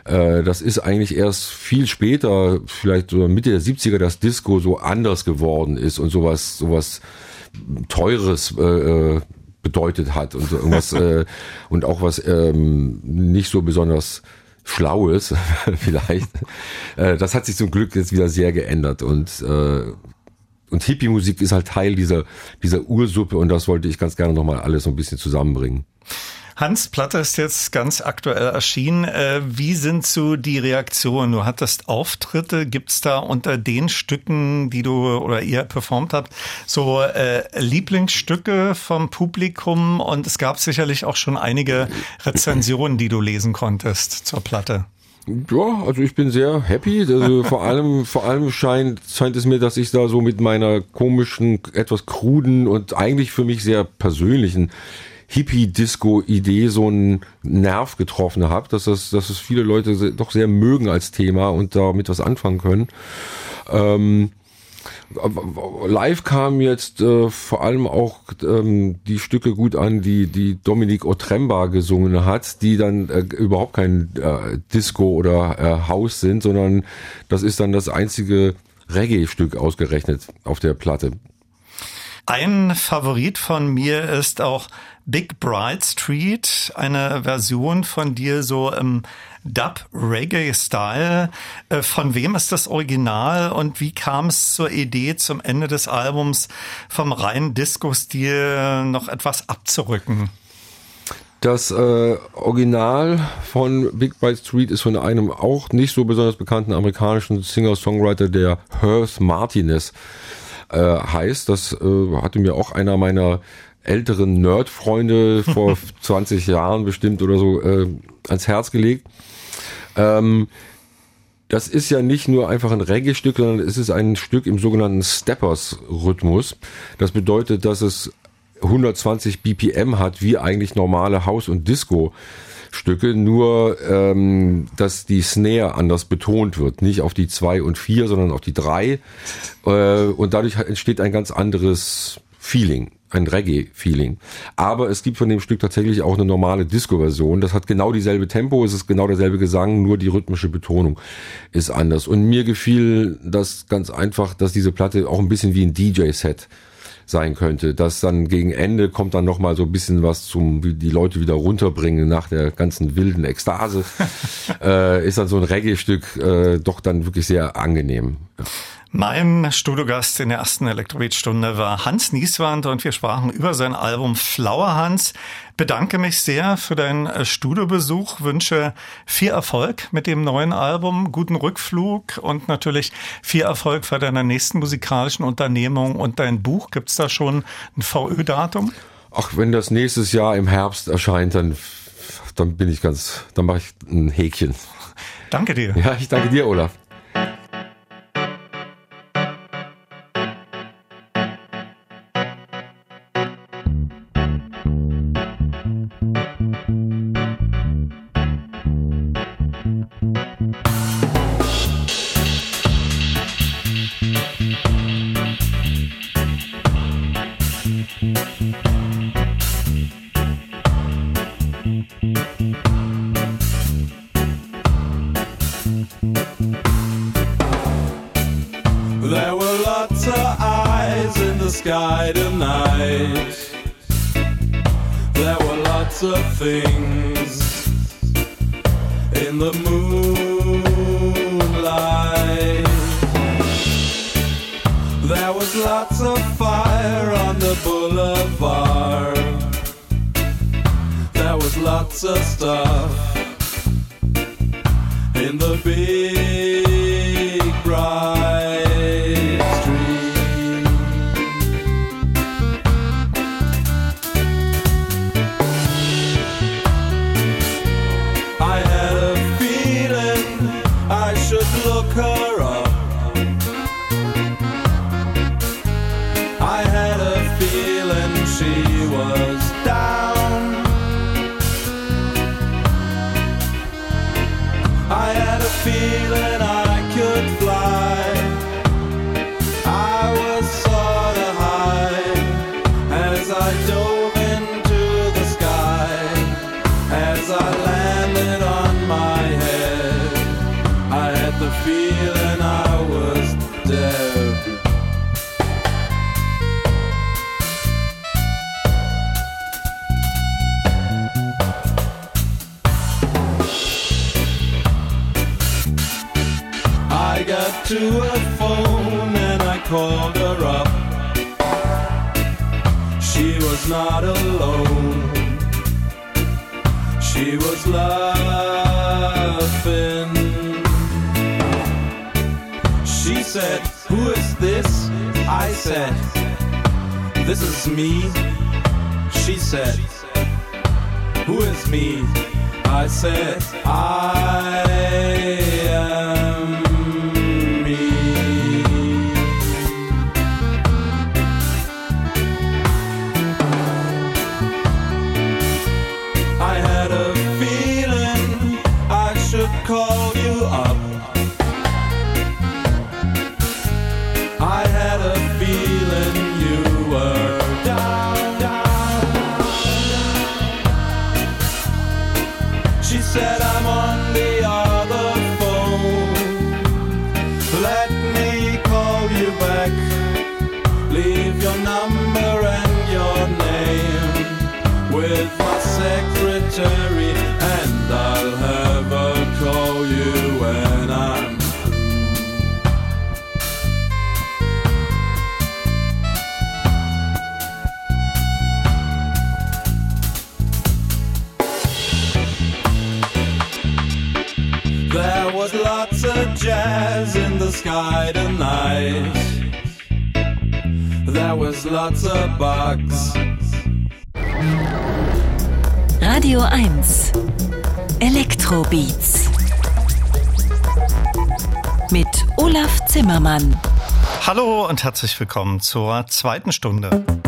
Äh, das ist eigentlich erst viel später, vielleicht Mitte der 70er, dass Disco so anders geworden ist und sowas, sowas Teures äh, äh bedeutet hat und irgendwas äh, und auch was ähm, nicht so besonders Schlaues vielleicht. Äh, das hat sich zum Glück jetzt wieder sehr geändert und äh, und Hippie-Musik ist halt Teil dieser, dieser Ursuppe und das wollte ich ganz gerne nochmal alles so ein bisschen zusammenbringen. Hans Platte ist jetzt ganz aktuell erschienen. Äh, wie sind so die Reaktionen? Du hattest Auftritte. Gibt es da unter den Stücken, die du oder ihr performt habt, so äh, Lieblingsstücke vom Publikum? Und es gab sicherlich auch schon einige Rezensionen, die du lesen konntest zur Platte. Ja, also ich bin sehr happy. Also vor allem, vor allem scheint, scheint es mir, dass ich da so mit meiner komischen, etwas kruden und eigentlich für mich sehr persönlichen Hippie-Disco-Idee so einen Nerv getroffen habe, dass das, dass es viele Leute doch sehr mögen als Thema und damit was anfangen können. Ähm, Live kamen jetzt äh, vor allem auch ähm, die Stücke gut an, die die Dominique Otremba gesungen hat, die dann äh, überhaupt kein äh, Disco oder äh, House sind, sondern das ist dann das einzige Reggae-Stück ausgerechnet auf der Platte. Ein Favorit von mir ist auch Big Bright Street, eine Version von dir so im Dub Reggae Style. Äh, von wem ist das Original und wie kam es zur Idee, zum Ende des Albums vom reinen Disco-Stil noch etwas abzurücken? Das äh, Original von Big Bright Street ist von einem auch nicht so besonders bekannten amerikanischen Singer-Songwriter, der Hearth Martinez äh, heißt. Das äh, hatte mir auch einer meiner älteren Nerd-Freunde vor 20 Jahren bestimmt oder so äh, ans Herz gelegt. Ähm, das ist ja nicht nur einfach ein Reggae-Stück, sondern es ist ein Stück im sogenannten Steppers-Rhythmus. Das bedeutet, dass es 120 BPM hat, wie eigentlich normale House- und Disco. Stücke, nur ähm, dass die Snare anders betont wird. Nicht auf die zwei und vier, sondern auf die drei. Äh, und dadurch entsteht ein ganz anderes Feeling ein Reggae-Feeling. Aber es gibt von dem Stück tatsächlich auch eine normale Disco-Version. Das hat genau dieselbe Tempo, es ist genau derselbe Gesang, nur die rhythmische Betonung ist anders. Und mir gefiel das ganz einfach, dass diese Platte auch ein bisschen wie ein DJ-Set sein könnte. Dass dann gegen Ende kommt dann noch mal so ein bisschen was zum wie die Leute wieder runterbringen nach der ganzen wilden Ekstase. äh, ist dann so ein Reggae-Stück äh, doch dann wirklich sehr angenehm. Ja. Mein Studiogast in der ersten Elektrobeat-Stunde war Hans Nieswand und wir sprachen über sein Album Flower Hans. Bedanke mich sehr für deinen äh, Studiobesuch, wünsche viel Erfolg mit dem neuen Album, guten Rückflug und natürlich viel Erfolg bei deiner nächsten musikalischen Unternehmung und dein Buch. Gibt's da schon ein VÖ-Datum? Ach, wenn das nächstes Jahr im Herbst erscheint, dann, dann bin ich ganz, dann mache ich ein Häkchen. Danke dir. Ja, ich danke dir, Olaf. something und herzlich willkommen zur zweiten Stunde.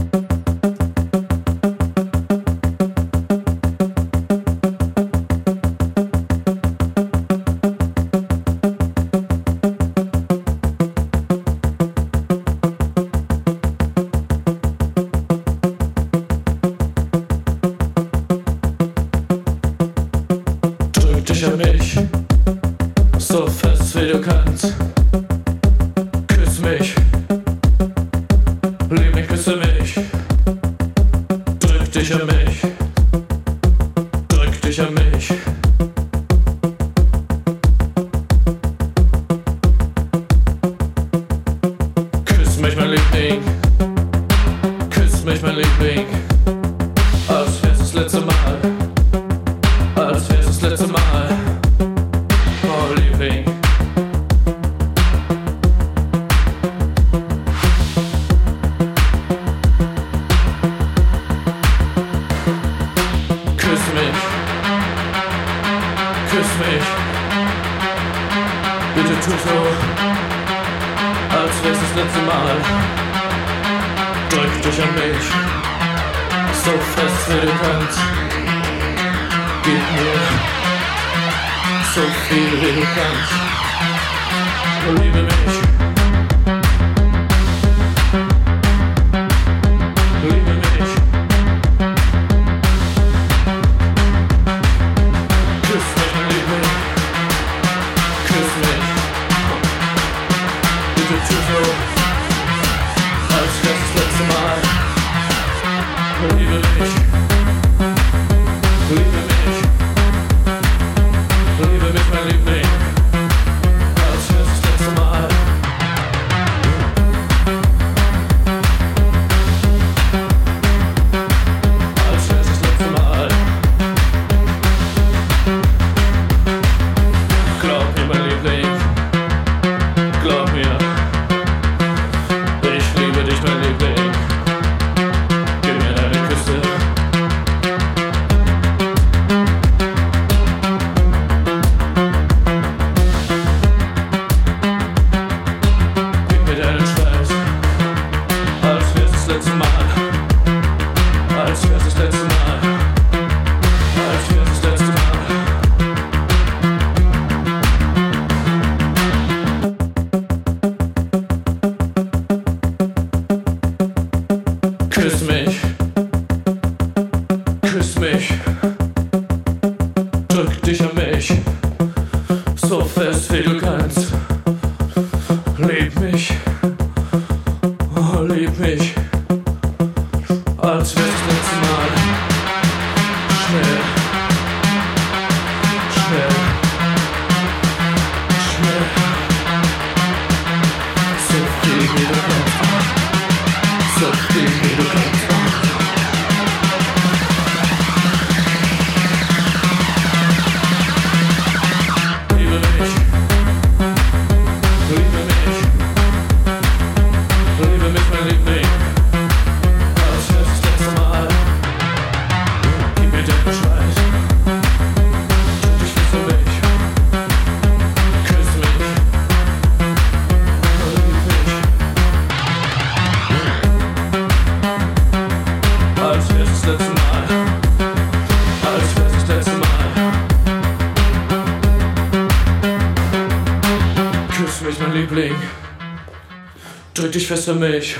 Drück dich fest an mich.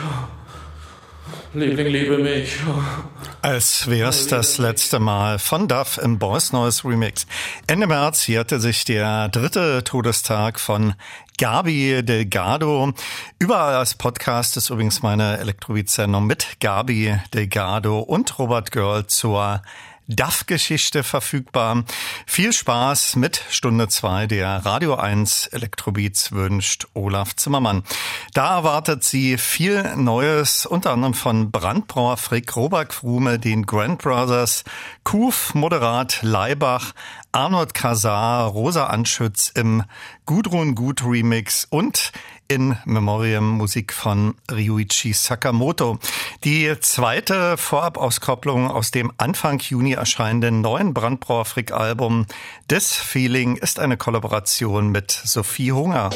Liebling, liebe mich. Als wär's das letzte Mal von Duff im Boys Noise Remix. Ende März jährte sich der dritte Todestag von Gabi Delgado. Überall als Podcast ist übrigens meine Elektrobeat-Sendung mit Gabi Delgado und Robert Girl zur DAF-Geschichte verfügbar. Viel Spaß mit Stunde 2 der Radio 1 Elektrobeats wünscht Olaf Zimmermann. Da erwartet sie viel Neues, unter anderem von Brandbrauer Frick, Robert Frume, den Grand Brothers, Kuf, Moderat, Leibach, Arnold Kasar, Rosa Anschütz im Gudrun Gut Remix und in Memoriam Musik von Ryuichi Sakamoto. Die zweite Vorabauskopplung aus dem Anfang Juni erscheinenden neuen Brandbrauer Frick Album This Feeling ist eine Kollaboration mit Sophie Hunger.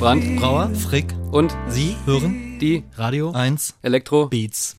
Sind Brand, Brauer, Frick. Und Sie hören. die Radio 1 Elektro Beats.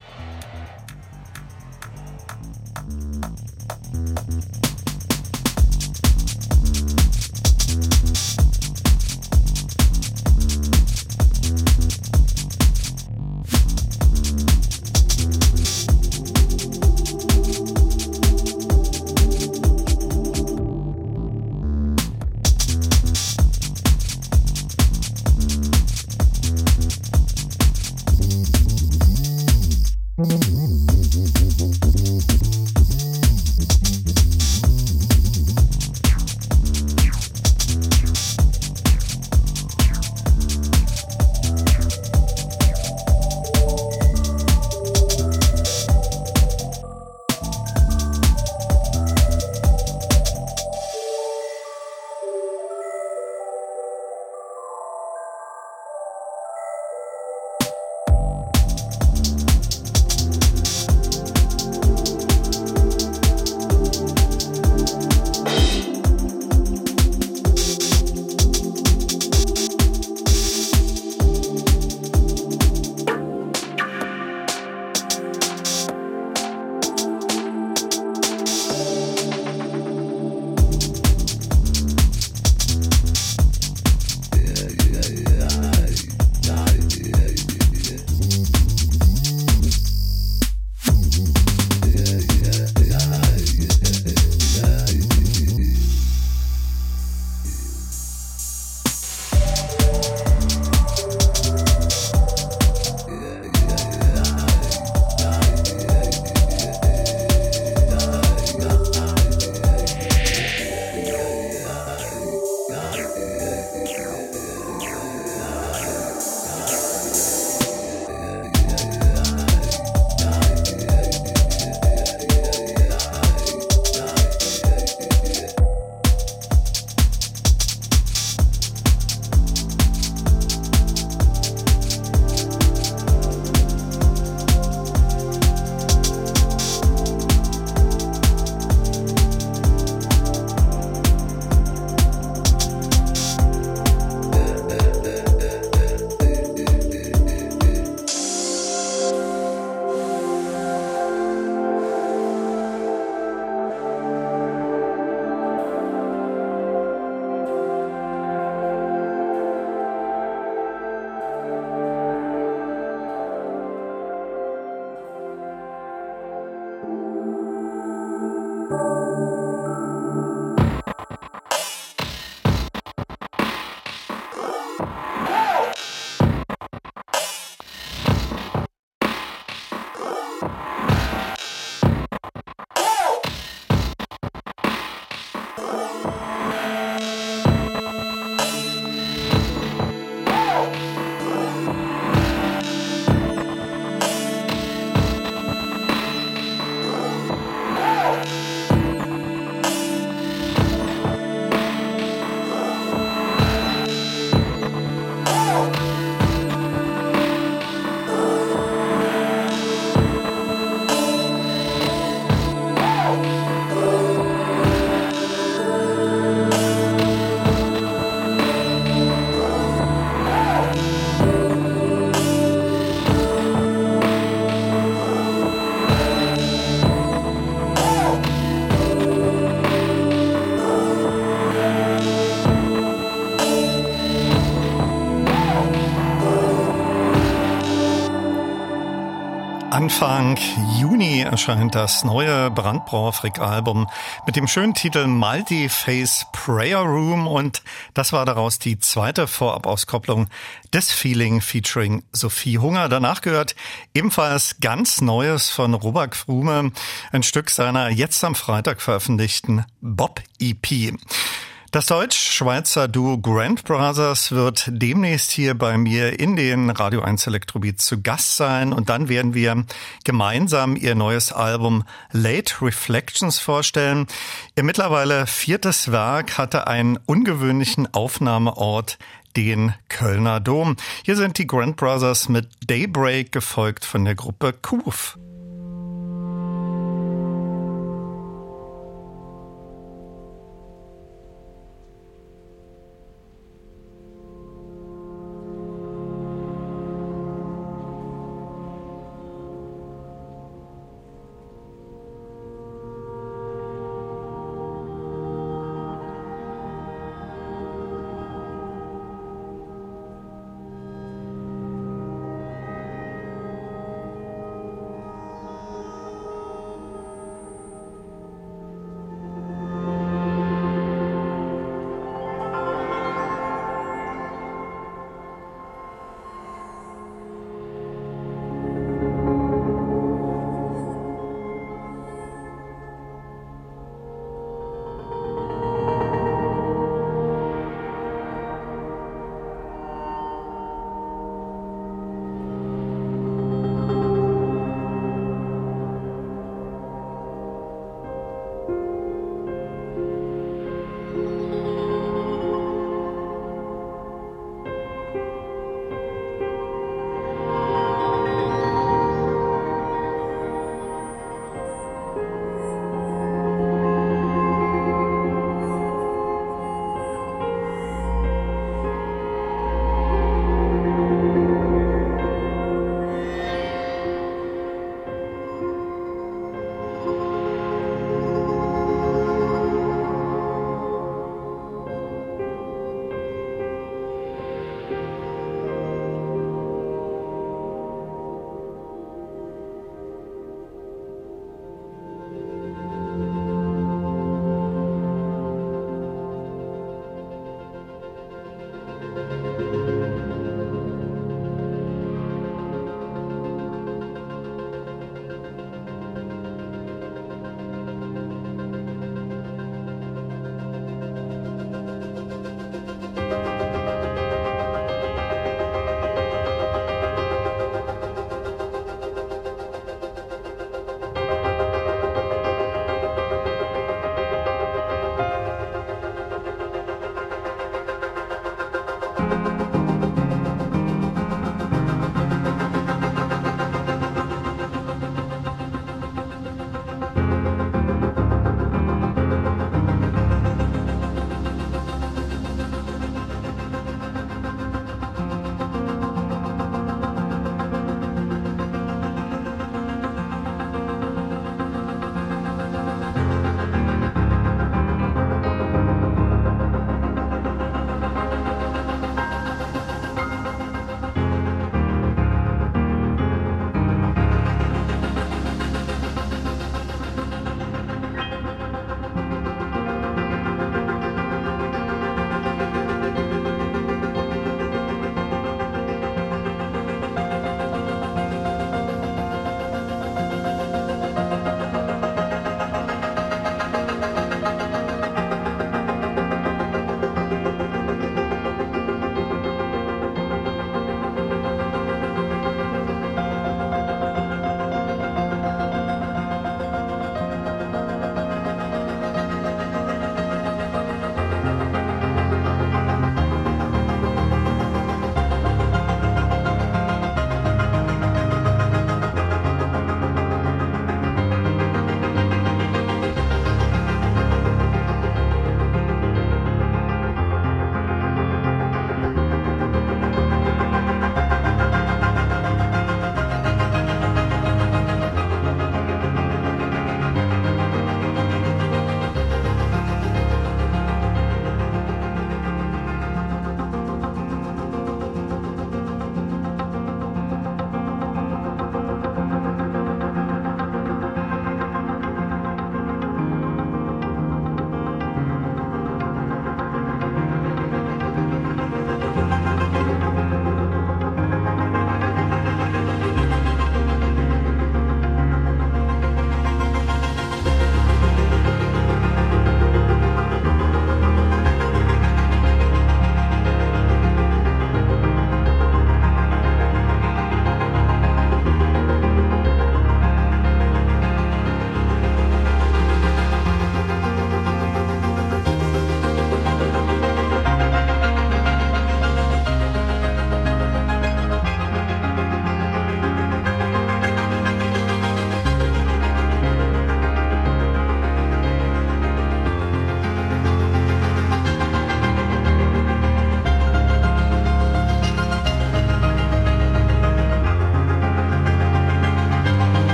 Anfang Juni erscheint das neue Brandbrauer Frick Album mit dem schönen Titel Multi-Face Prayer Room und das war daraus die zweite Vorabauskopplung des Feeling featuring Sophie Hunger. Danach gehört ebenfalls ganz Neues von Robert Frume, ein Stück seiner jetzt am Freitag veröffentlichten Bob EP. Das deutsch-schweizer Duo Grand Brothers wird demnächst hier bei mir in den Radio 1 Elektrobeats zu Gast sein und dann werden wir gemeinsam ihr neues Album Late Reflections vorstellen. Ihr mittlerweile viertes Werk hatte einen ungewöhnlichen Aufnahmeort den Kölner Dom. Hier sind die Grand Brothers mit Daybreak, gefolgt von der Gruppe Kuf.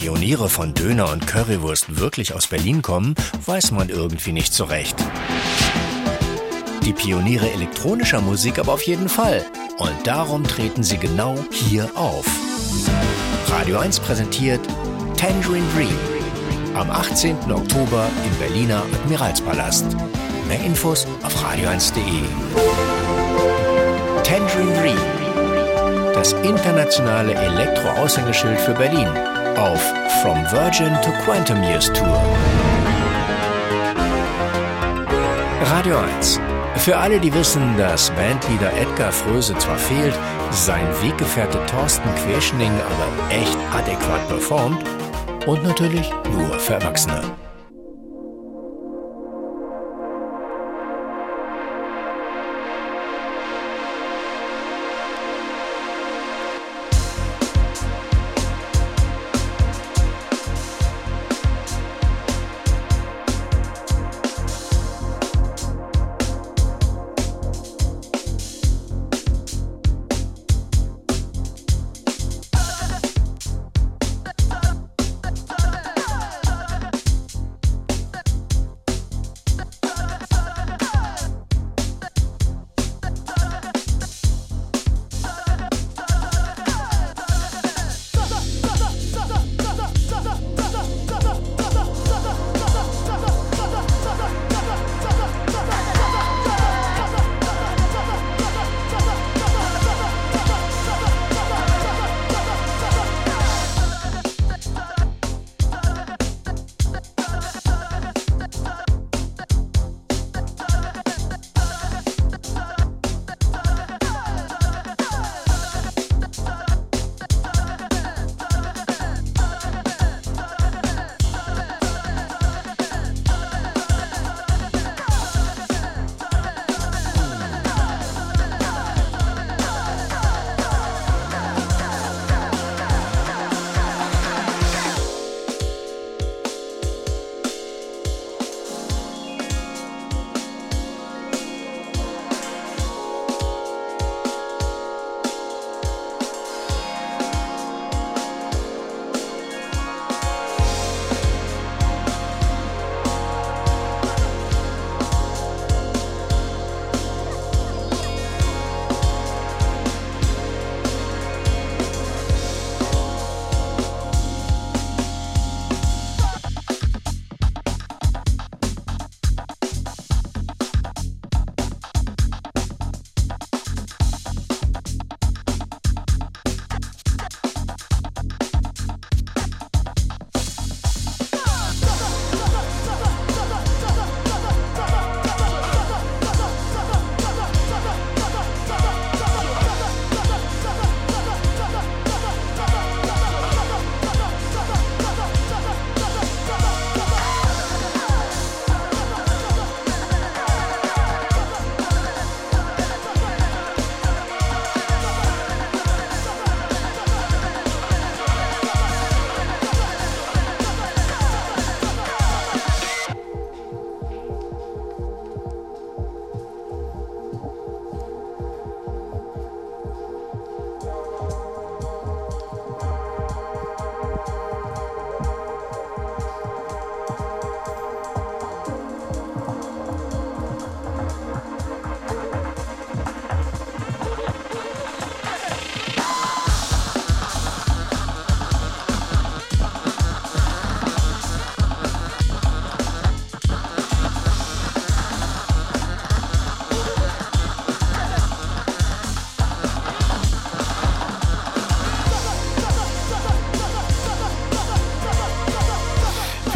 Pioniere von Döner und Currywurst wirklich aus Berlin kommen, weiß man irgendwie nicht so recht. Die Pioniere elektronischer Musik aber auf jeden Fall. Und darum treten sie genau hier auf. Radio 1 präsentiert Tangerine Dream am 18. Oktober im Berliner Admiralspalast. Mehr Infos auf radio1.de. Tangerine Dream, das internationale Elektro-Aushängeschild für Berlin auf From Virgin to Quantum Years Tour. Radio 1. Für alle, die wissen, dass Bandleader Edgar Fröse zwar fehlt, sein Weggefährte Thorsten Querschning aber echt adäquat performt und natürlich nur für Erwachsene.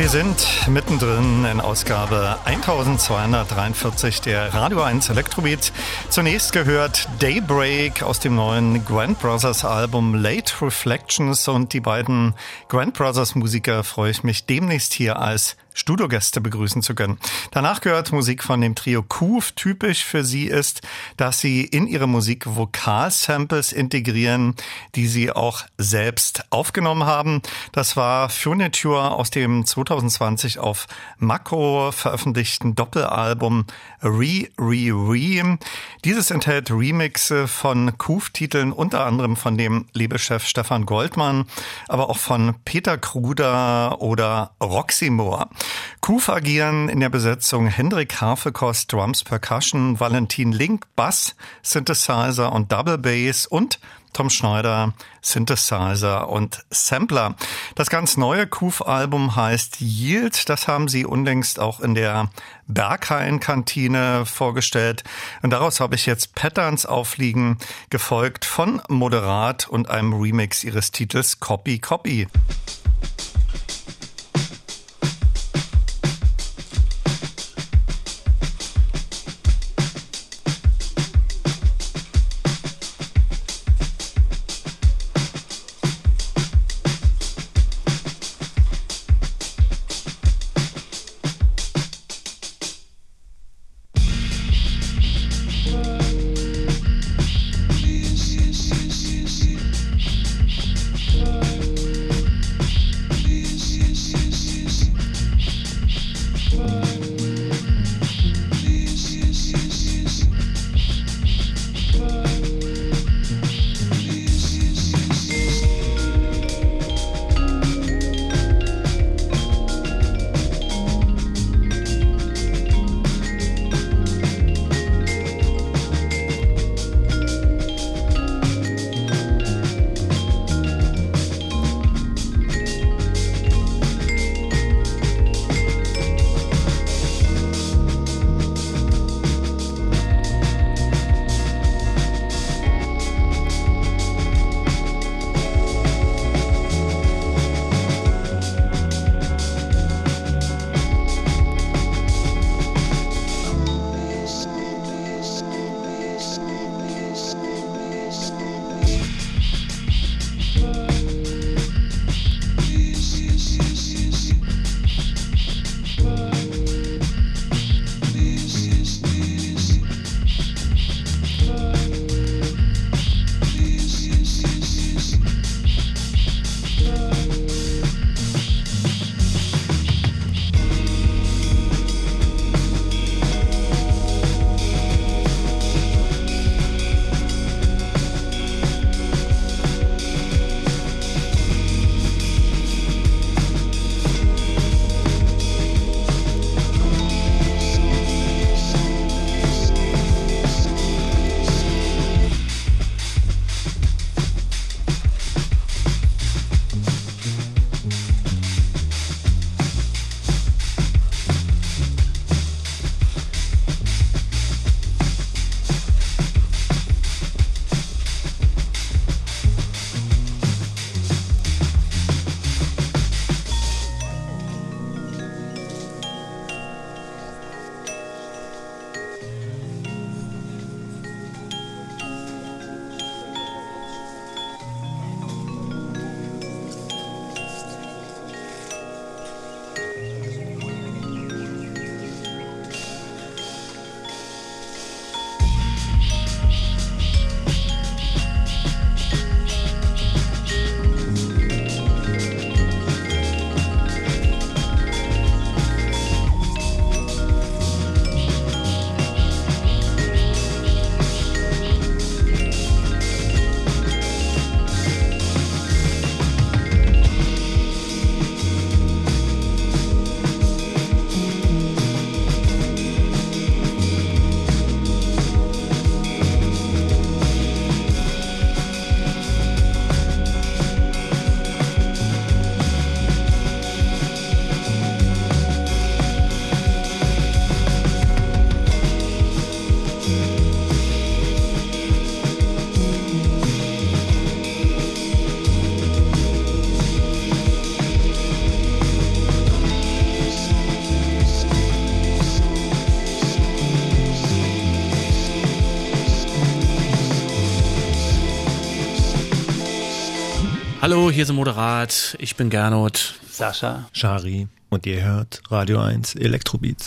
Wir sind mittendrin in Ausgabe 1243 der Radio 1 Elektrobeat. Zunächst gehört Daybreak aus dem neuen Grand Brothers Album Late Reflections und die beiden Grand Brothers Musiker freue ich mich demnächst hier als Studiogäste begrüßen zu können. Danach gehört Musik von dem Trio Kuf. Typisch für sie ist, dass sie in ihre Musik Vokalsamples integrieren, die sie auch selbst aufgenommen haben. Das war Furniture aus dem 2000 2020 auf Mako veröffentlichten Doppelalbum Re Re Re. Dieses enthält Remixe von Kuf-Titeln, unter anderem von dem Labelchef Stefan Goldmann, aber auch von Peter Kruder oder Roxy Moore. Kuf agieren in der Besetzung Hendrik Harfekost, Drums, Percussion, Valentin Link, Bass, Synthesizer und Double Bass und Tom Schneider, Synthesizer und Sampler. Das ganz neue Kuf-Album heißt Yield. Das haben sie unlängst auch in der Berghain-Kantine vorgestellt. Und daraus habe ich jetzt Patterns aufliegen, gefolgt von Moderat und einem Remix ihres Titels Copy Copy. Hallo, hier ist der Moderat. Ich bin Gernot. Sascha. Shari. Und ihr hört Radio 1 Elektrobeats.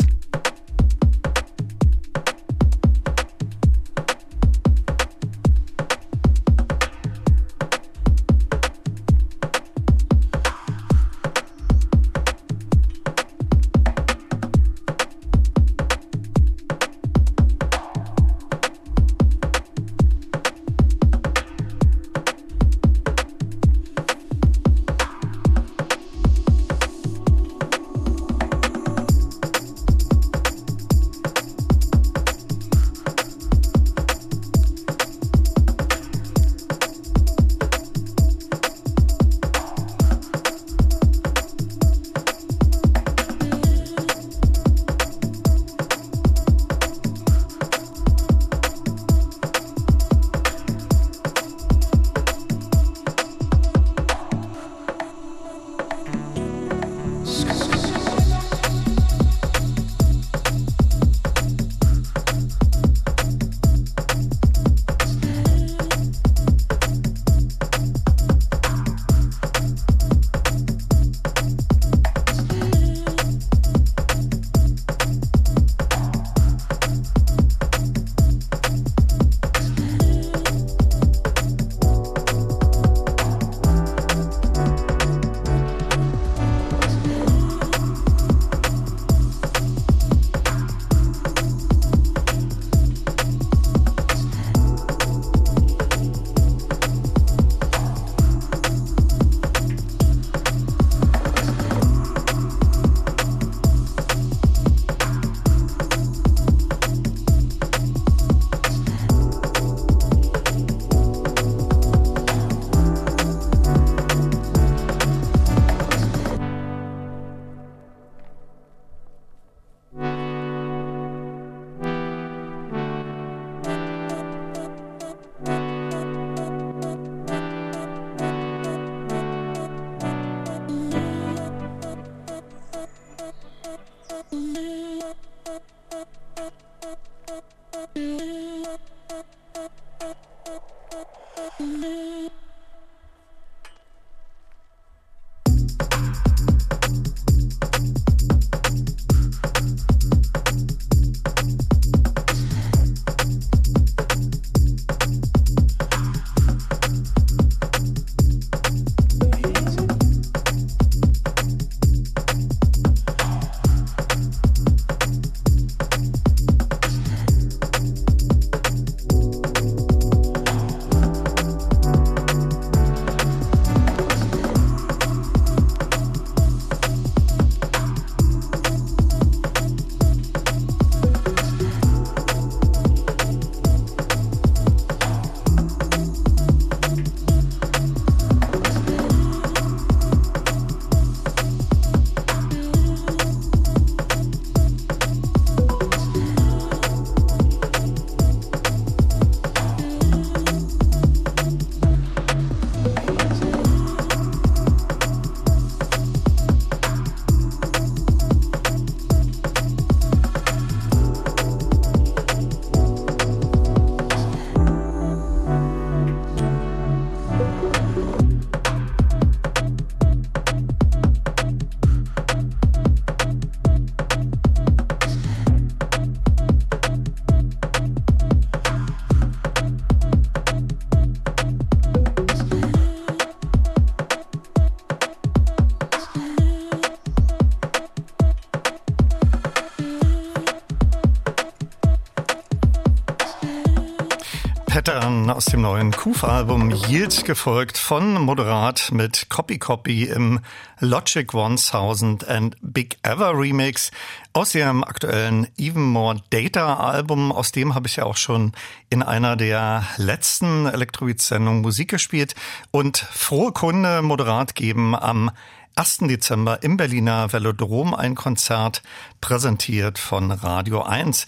Neuen Kuf-Album Yield, gefolgt von Moderat mit Copy Copy im Logic 1000 and Big Ever Remix aus ihrem aktuellen Even More Data Album. Aus dem habe ich ja auch schon in einer der letzten Elektrobeat-Sendungen Musik gespielt. Und frohe Kunde, Moderat geben am 1. Dezember im Berliner Velodrom ein Konzert präsentiert von Radio 1.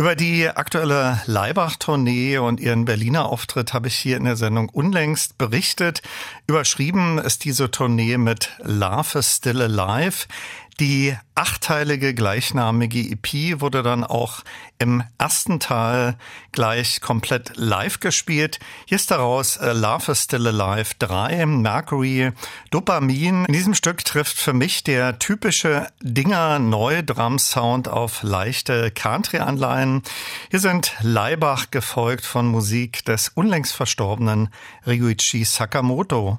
Über die aktuelle Leibach-Tournee und ihren Berliner Auftritt habe ich hier in der Sendung unlängst berichtet. Überschrieben ist diese Tournee mit Love is Still Alive. Die achteilige gleichnamige EP wurde dann auch im ersten Teil gleich komplett live gespielt. Hier ist daraus äh, Love is Still Alive 3, Mercury, Dopamin. In diesem Stück trifft für mich der typische Dinger Neu Drum Sound auf leichte Country-Anleihen. Hier sind Leibach gefolgt von Musik des unlängst verstorbenen Ryuichi Sakamoto.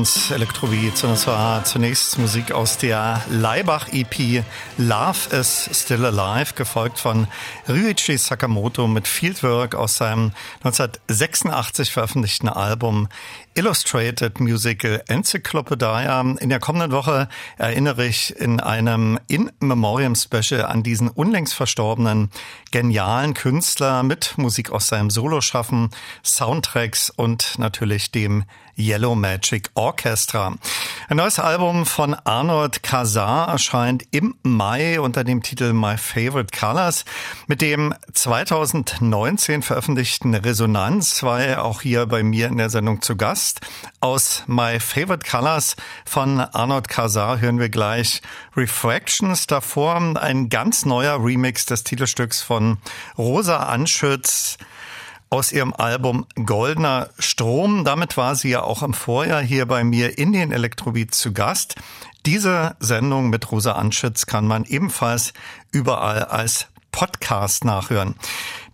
und Elektrobeats. Und zwar zunächst Musik aus der Leibach-EP Love is Still Alive, gefolgt von Ryuichi Sakamoto mit Fieldwork aus seinem 1986 veröffentlichten Album Illustrated Musical Encyclopedia. In der kommenden Woche erinnere ich in einem In Memoriam Special an diesen unlängst verstorbenen genialen Künstler mit Musik aus seinem Soloschaffen, Soundtracks und natürlich dem Yellow Magic Orchestra. Ein neues Album von Arnold Kazar erscheint im Mai unter dem Titel My Favorite Colors. Mit dem 2019 veröffentlichten Resonanz war er auch hier bei mir in der Sendung zu Gast. Aus My Favorite Colors von Arnold Kazar hören wir gleich Refractions davor. Ein ganz neuer Remix des Titelstücks von Rosa Anschütz aus ihrem Album Goldener Strom. Damit war sie ja auch im Vorjahr hier bei mir in den Elektrobeat zu Gast. Diese Sendung mit Rosa Anschütz kann man ebenfalls überall als Podcast nachhören.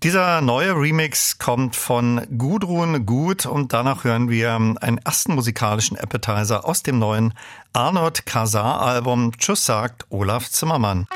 Dieser neue Remix kommt von Gudrun Gut und danach hören wir einen ersten musikalischen Appetizer aus dem neuen Arnold Kazar Album Tschüss sagt Olaf Zimmermann.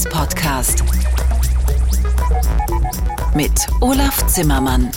Radio 1 Podcast. Mit Olaf Zimmermann.